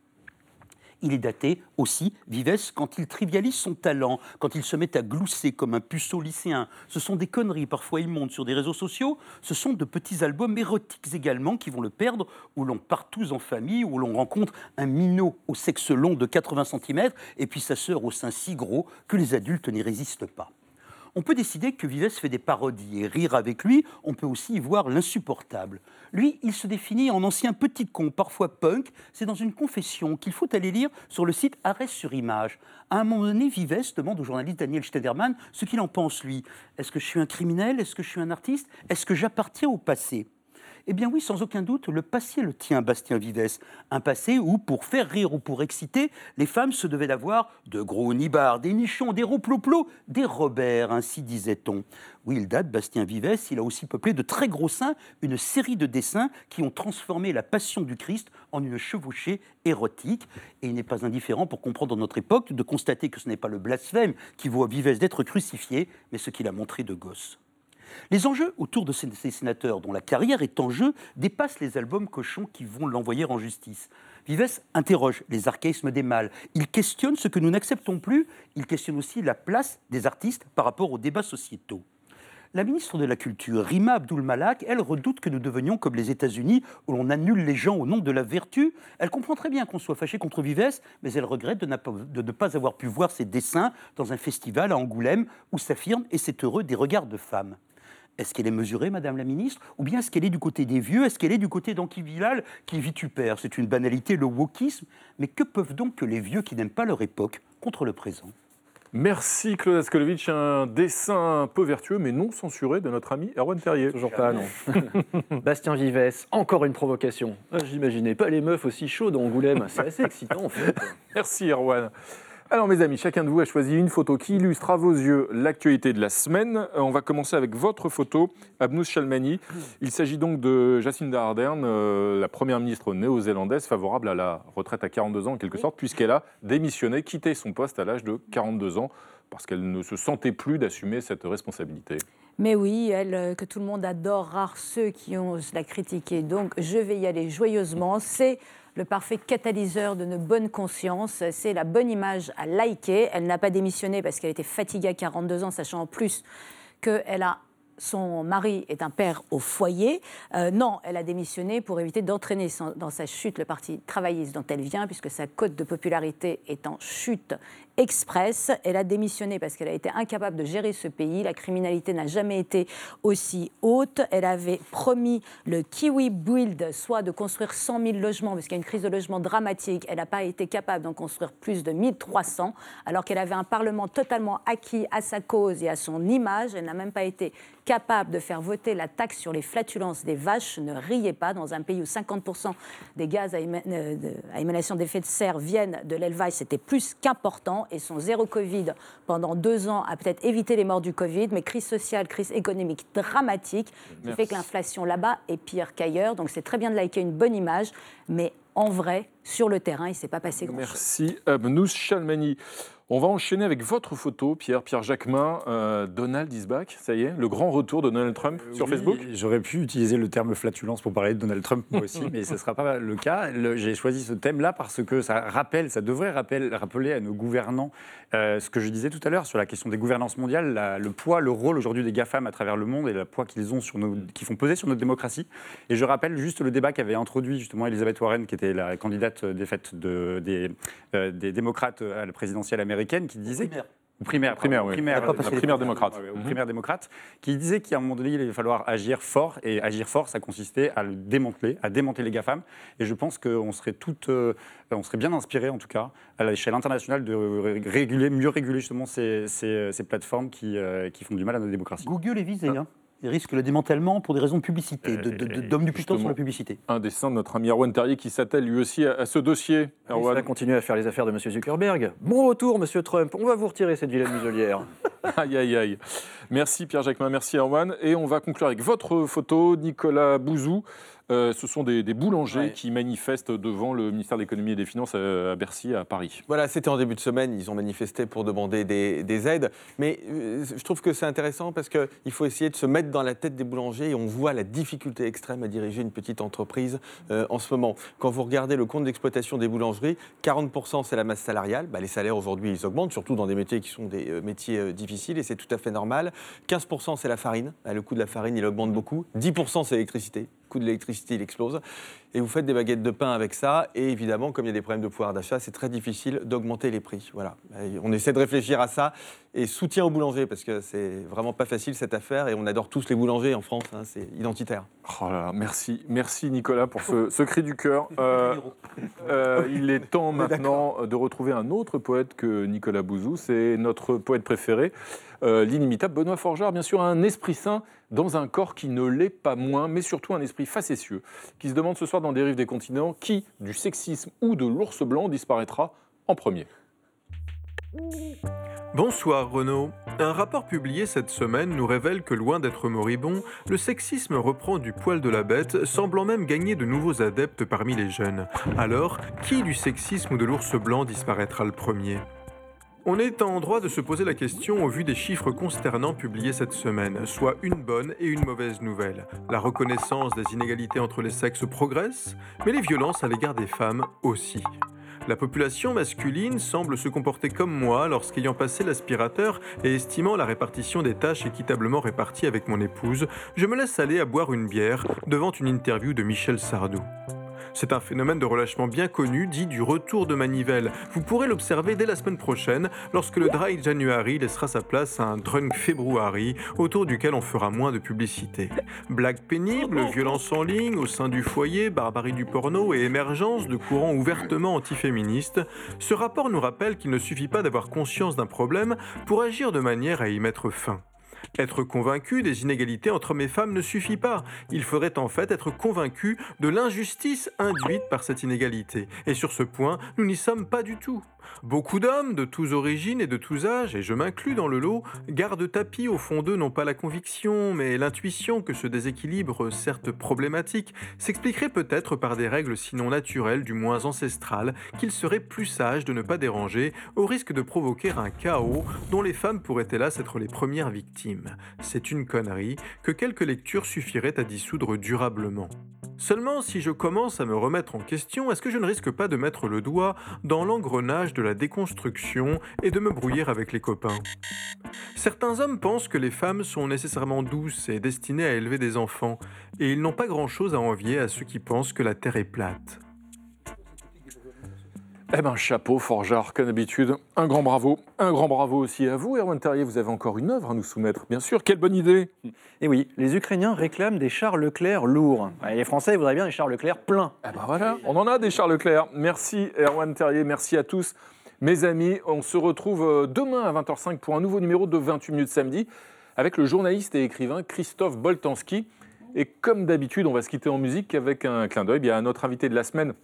il est daté aussi, Vives, quand il trivialise son talent, quand il se met à glousser comme un puceau lycéen. Ce sont des conneries parfois immondes sur des réseaux sociaux. Ce sont de petits albums érotiques également qui vont le perdre, où l'on part tous en famille, où l'on rencontre un minot au sexe long de 80 cm et puis sa sœur au sein si gros que les adultes n'y résistent pas. On peut décider que Vives fait des parodies et rire avec lui, on peut aussi y voir l'insupportable. Lui, il se définit en ancien petit con, parfois punk. C'est dans une confession qu'il faut aller lire sur le site Arrêt sur Image. À un moment donné, Vives demande au journaliste Daniel Stederman ce qu'il en pense, lui. Est-ce que je suis un criminel? Est-ce que je suis un artiste? Est-ce que j'appartiens au passé? Eh bien oui, sans aucun doute, le passé le tient, Bastien Vives. Un passé où, pour faire rire ou pour exciter, les femmes se devaient d'avoir de gros nibards, des nichons, des rouploplos, des Robert, ainsi disait-on. Oui, il date, Bastien Vives, il a aussi peuplé de très gros seins une série de dessins qui ont transformé la passion du Christ en une chevauchée érotique. Et il n'est pas indifférent pour comprendre notre époque de constater que ce n'est pas le blasphème qui à Vives d'être crucifié, mais ce qu'il a montré de gosse. Les enjeux autour de ces sénateurs, dont la carrière est en jeu, dépassent les albums cochons qui vont l'envoyer en justice. Vives interroge les archaïsmes des mâles. Il questionne ce que nous n'acceptons plus. Il questionne aussi la place des artistes par rapport aux débats sociétaux. La ministre de la Culture, Rima Abdul Malak, elle redoute que nous devenions comme les États-Unis, où l'on annule les gens au nom de la vertu. Elle comprend très bien qu'on soit fâché contre Vives, mais elle regrette de, de, ne pas avoir pu voir ses dessins dans un festival à Angoulême où s'affirme, et c'est heureux, des regards de femmes. Est-ce qu'elle est mesurée, Madame la Ministre? Ou bien est-ce qu'elle est du côté des vieux? Est-ce qu'elle est du côté d'Anki Villal qui vitupère C'est une banalité, le wokisme. Mais que peuvent donc que les vieux qui n'aiment pas leur époque contre le présent? Merci Claude Askolovitch, un dessin un peu vertueux mais non censuré de notre ami Erwan Terrier. Toujours pas, non. Bastien Vives, encore une provocation. Ah, j'imaginais pas les meufs aussi chaudes en Angoulême, c'est assez excitant en fait. Merci Erwan. Alors mes amis, chacun de vous a choisi une photo qui illustre à vos yeux l'actualité de la semaine. Euh, on va commencer avec votre photo, Abnous Shalmani. Il s'agit donc de Jacinda Ardern, euh, la première ministre néo-zélandaise favorable à la retraite à 42 ans en quelque sorte, puisqu'elle a démissionné, quitté son poste à l'âge de 42 ans, parce qu'elle ne se sentait plus d'assumer cette responsabilité. Mais oui, elle, euh, que tout le monde adore, rare ceux qui ont la critiquer. Donc je vais y aller joyeusement. C'est le parfait catalyseur de nos bonnes consciences. C'est la bonne image à liker. Elle n'a pas démissionné parce qu'elle était fatiguée à 42 ans, sachant en plus qu'elle son mari est un père au foyer. Euh, non, elle a démissionné pour éviter d'entraîner dans sa chute le parti travailliste dont elle vient, puisque sa cote de popularité est en chute express. Elle a démissionné parce qu'elle a été incapable de gérer ce pays. La criminalité n'a jamais été aussi haute. Elle avait promis le Kiwi Build, soit de construire 100 000 logements, parce qu'il y a une crise de logement dramatique. Elle n'a pas été capable d'en construire plus de 1300, alors qu'elle avait un Parlement totalement acquis à sa cause et à son image. Elle n'a même pas été capable de faire voter la taxe sur les flatulences des vaches. Ne riez pas, dans un pays où 50% des gaz à, euh, à émanation d'effet de serre viennent de l'élevage, c'était plus qu'important et son zéro Covid pendant deux ans a peut-être évité les morts du Covid, mais crise sociale, crise économique dramatique qui fait que l'inflation là-bas est pire qu'ailleurs. Donc c'est très bien de liker une bonne image, mais en vrai, sur le terrain, il ne s'est pas passé grand-chose. Merci Abnous Chalmani. On va enchaîner avec votre photo, Pierre, Pierre Jacquemin, euh, Donald is back, ça y est, le grand retour de Donald Trump sur Facebook J'aurais pu utiliser le terme flatulence pour parler de Donald Trump moi aussi, mais ce ne sera pas le cas. J'ai choisi ce thème-là parce que ça rappelle, ça devrait rappeler, rappeler à nos gouvernants euh, ce que je disais tout à l'heure sur la question des gouvernances mondiales, le poids, le rôle aujourd'hui des GAFAM à travers le monde et le poids qu'ils ont sur nos, qui font peser sur notre démocratie. Et je rappelle juste le débat qu'avait introduit justement Elizabeth Warren, qui était la candidate des fêtes de, des, euh, des démocrates à la présidentielle américaine, qui disait primaire, primaire, oui. primaire, la primaire démocrate. Mhm. primaire démocrate, qui disait qu'à un moment donné, il allait falloir agir fort, et agir fort, ça consistait à le démanteler, à démanteler les GAFAM. Et je pense qu'on serait, tout, euh, on serait bien inspiré, en tout cas, à l'échelle internationale, de réguler, mieux réguler justement ces, ces, ces plateformes qui, euh, qui, font du mal à notre démocratie. Google est visé, hein il risque le démantèlement pour des raisons de publicité, d'homme du puissant sur la publicité. Un dessin de notre ami Erwan Terrier qui s'attelle lui aussi à, ce dossier. Erwan. va continuer à faire les affaires de M. Zuckerberg. Bon retour, M. Trump. On va vous retirer cette vilaine muselière. aïe, aïe, aïe. Merci Pierre Jacquemin, merci Erwan. Et on va conclure avec votre photo, Nicolas Bouzou. Euh, ce sont des, boulangers qui manifestent devant le ministère de l'économie et des finances à, Bercy, à Paris. Voilà, c'était en début de semaine, ils ont manifesté pour demander des, aides. Mais euh, je trouve que c'est intéressant parce qu'il faut essayer de se mettre dans la tête des boulangers et on voit la difficulté extrême à diriger une petite entreprise euh, en ce moment. Quand vous regardez le compte d'exploitation des boulangeries, 40% c'est la masse salariale. Bah, les salaires aujourd'hui, ils augmentent, surtout dans des métiers qui sont des métiers difficiles et c'est tout à fait normal. 15% c'est la farine. Bah, le coût de la farine, il augmente beaucoup. 10% c'est l'électricité coût de l'électricité, il explose. Et vous faites des baguettes de pain avec ça. Et évidemment, comme il y a des problèmes de pouvoir d'achat, c'est très difficile d'augmenter les prix. Voilà. on essaie de réfléchir à ça. Et soutien aux boulangers, parce que c'est vraiment pas facile cette affaire. Et on adore tous les boulangers en France. Hein, c'est identitaire. Oh là là, merci. Merci Nicolas pour ce, cri du cœur. Euh, euh, il est temps maintenant de retrouver un autre poète que Nicolas Bouzou. C'est notre poète préféré, euh, l'inimitable Benoît Forgeard. Bien sûr, un esprit saint dans un corps qui ne l'est pas moins, mais surtout un esprit facétieux, qui se demande ce soir dans Dérive des continents qui, du sexisme ou de l'ours blanc, disparaîtra en premier. Bonsoir Renaud. Un rapport publié cette semaine nous révèle que loin d'être moribond, le sexisme reprend du poil de la bête, semblant même gagner de nouveaux adeptes parmi les jeunes. Alors, qui du sexisme ou de l'ours blanc disparaîtra le premier? On est en droit de se poser la question au vu des chiffres consternants publiés cette semaine, soit une bonne et une mauvaise nouvelle. La reconnaissance des inégalités entre les sexes progresse, mais les violences à l'égard des femmes aussi. La population masculine semble se comporter comme moi lorsqu'ayant passé l'aspirateur et estimant la répartition des tâches équitablement réparties avec mon épouse, je me laisse aller à boire une bière devant une interview de Michel Sardou. C'est un phénomène de relâchement bien connu, dit du retour de manivelle. Vous pourrez l'observer dès la semaine prochaine, lorsque le Dry January laissera sa place à un Drunk February, autour duquel on fera moins de publicité. Blague pénible, violence en ligne, au sein du foyer, barbarie du porno et émergence de courants ouvertement antiféministes, ce rapport nous rappelle qu'il ne suffit pas d'avoir conscience d'un problème pour agir de manière à y mettre fin. Être convaincu des inégalités entre hommes et femmes ne suffit pas. Il faudrait en fait être convaincu de l'injustice induite par cette inégalité. Et sur ce point, nous n'y sommes pas du tout. Beaucoup d'hommes de tous origines et de tous âges, et je m'inclus dans le lot, gardent tapis au fond d'eux non pas la conviction, mais l'intuition que ce déséquilibre, certes problématique, s'expliquerait peut-être par des règles sinon naturelles, du moins ancestrales, qu'il serait plus sage de ne pas déranger, au risque de provoquer un chaos dont les femmes pourraient hélas être les premières victimes. C'est une connerie que quelques lectures suffiraient à dissoudre durablement. Seulement, si je commence à me remettre en question, est-ce que je ne risque pas de mettre le doigt dans l'engrenage de la déconstruction et de me brouiller avec les copains? Certains hommes pensent que les femmes sont nécessairement douces et destinées à élever des enfants, et ils n'ont pas grand-chose à envier à ceux qui pensent que la Terre est plate. Eh ben, chapeau, forgeard, comme d'habitude. Un grand bravo. Un grand bravo aussi à vous, Erwan Terrier. Vous avez encore une œuvre à nous soumettre. Bien sûr, quelle bonne idée. Et eh oui, les Ukrainiens réclament des chars Leclerc lourds. Et les Français voudraient bien des chars Leclerc pleins. Eh ben voilà, on en a des chars Leclerc. Merci, Erwan Terrier. Merci à tous. Mes amis, on se retrouve euh, demain à 20h05 pour un nouveau numéro de 28 minutes samedi avec le journaliste et écrivain Christophe Boltanski. Et comme d'habitude, on va se quitter en musique avec un clin d'œil à notre invité de la semaine,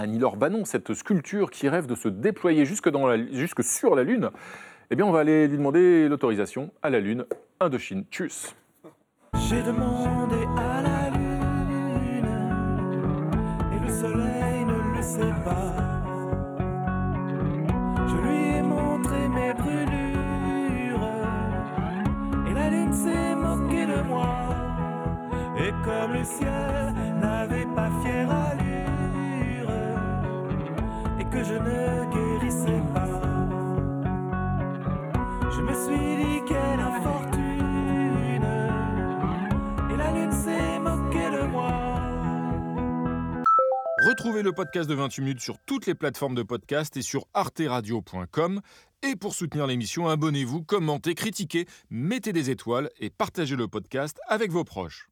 Annie-Laure Bannon, cette sculpture qui rêve de se déployer jusque, dans la, jusque sur la Lune, eh bien, on va aller lui demander l'autorisation à la Lune. Indochine, tchuss J'ai demandé à la Lune, et le Soleil ne le sait pas. Je lui ai montré mes brûlures, et la Lune s'est moquée de moi. Et comme le ciel n'avait pas à lui, que je ne guérissais pas. Je me suis dit quelle infortune, et la lune s'est moquée de moi. Retrouvez le podcast de 28 minutes sur toutes les plateformes de podcast et sur arteradio.com. Et pour soutenir l'émission, abonnez-vous, commentez, critiquez, mettez des étoiles et partagez le podcast avec vos proches.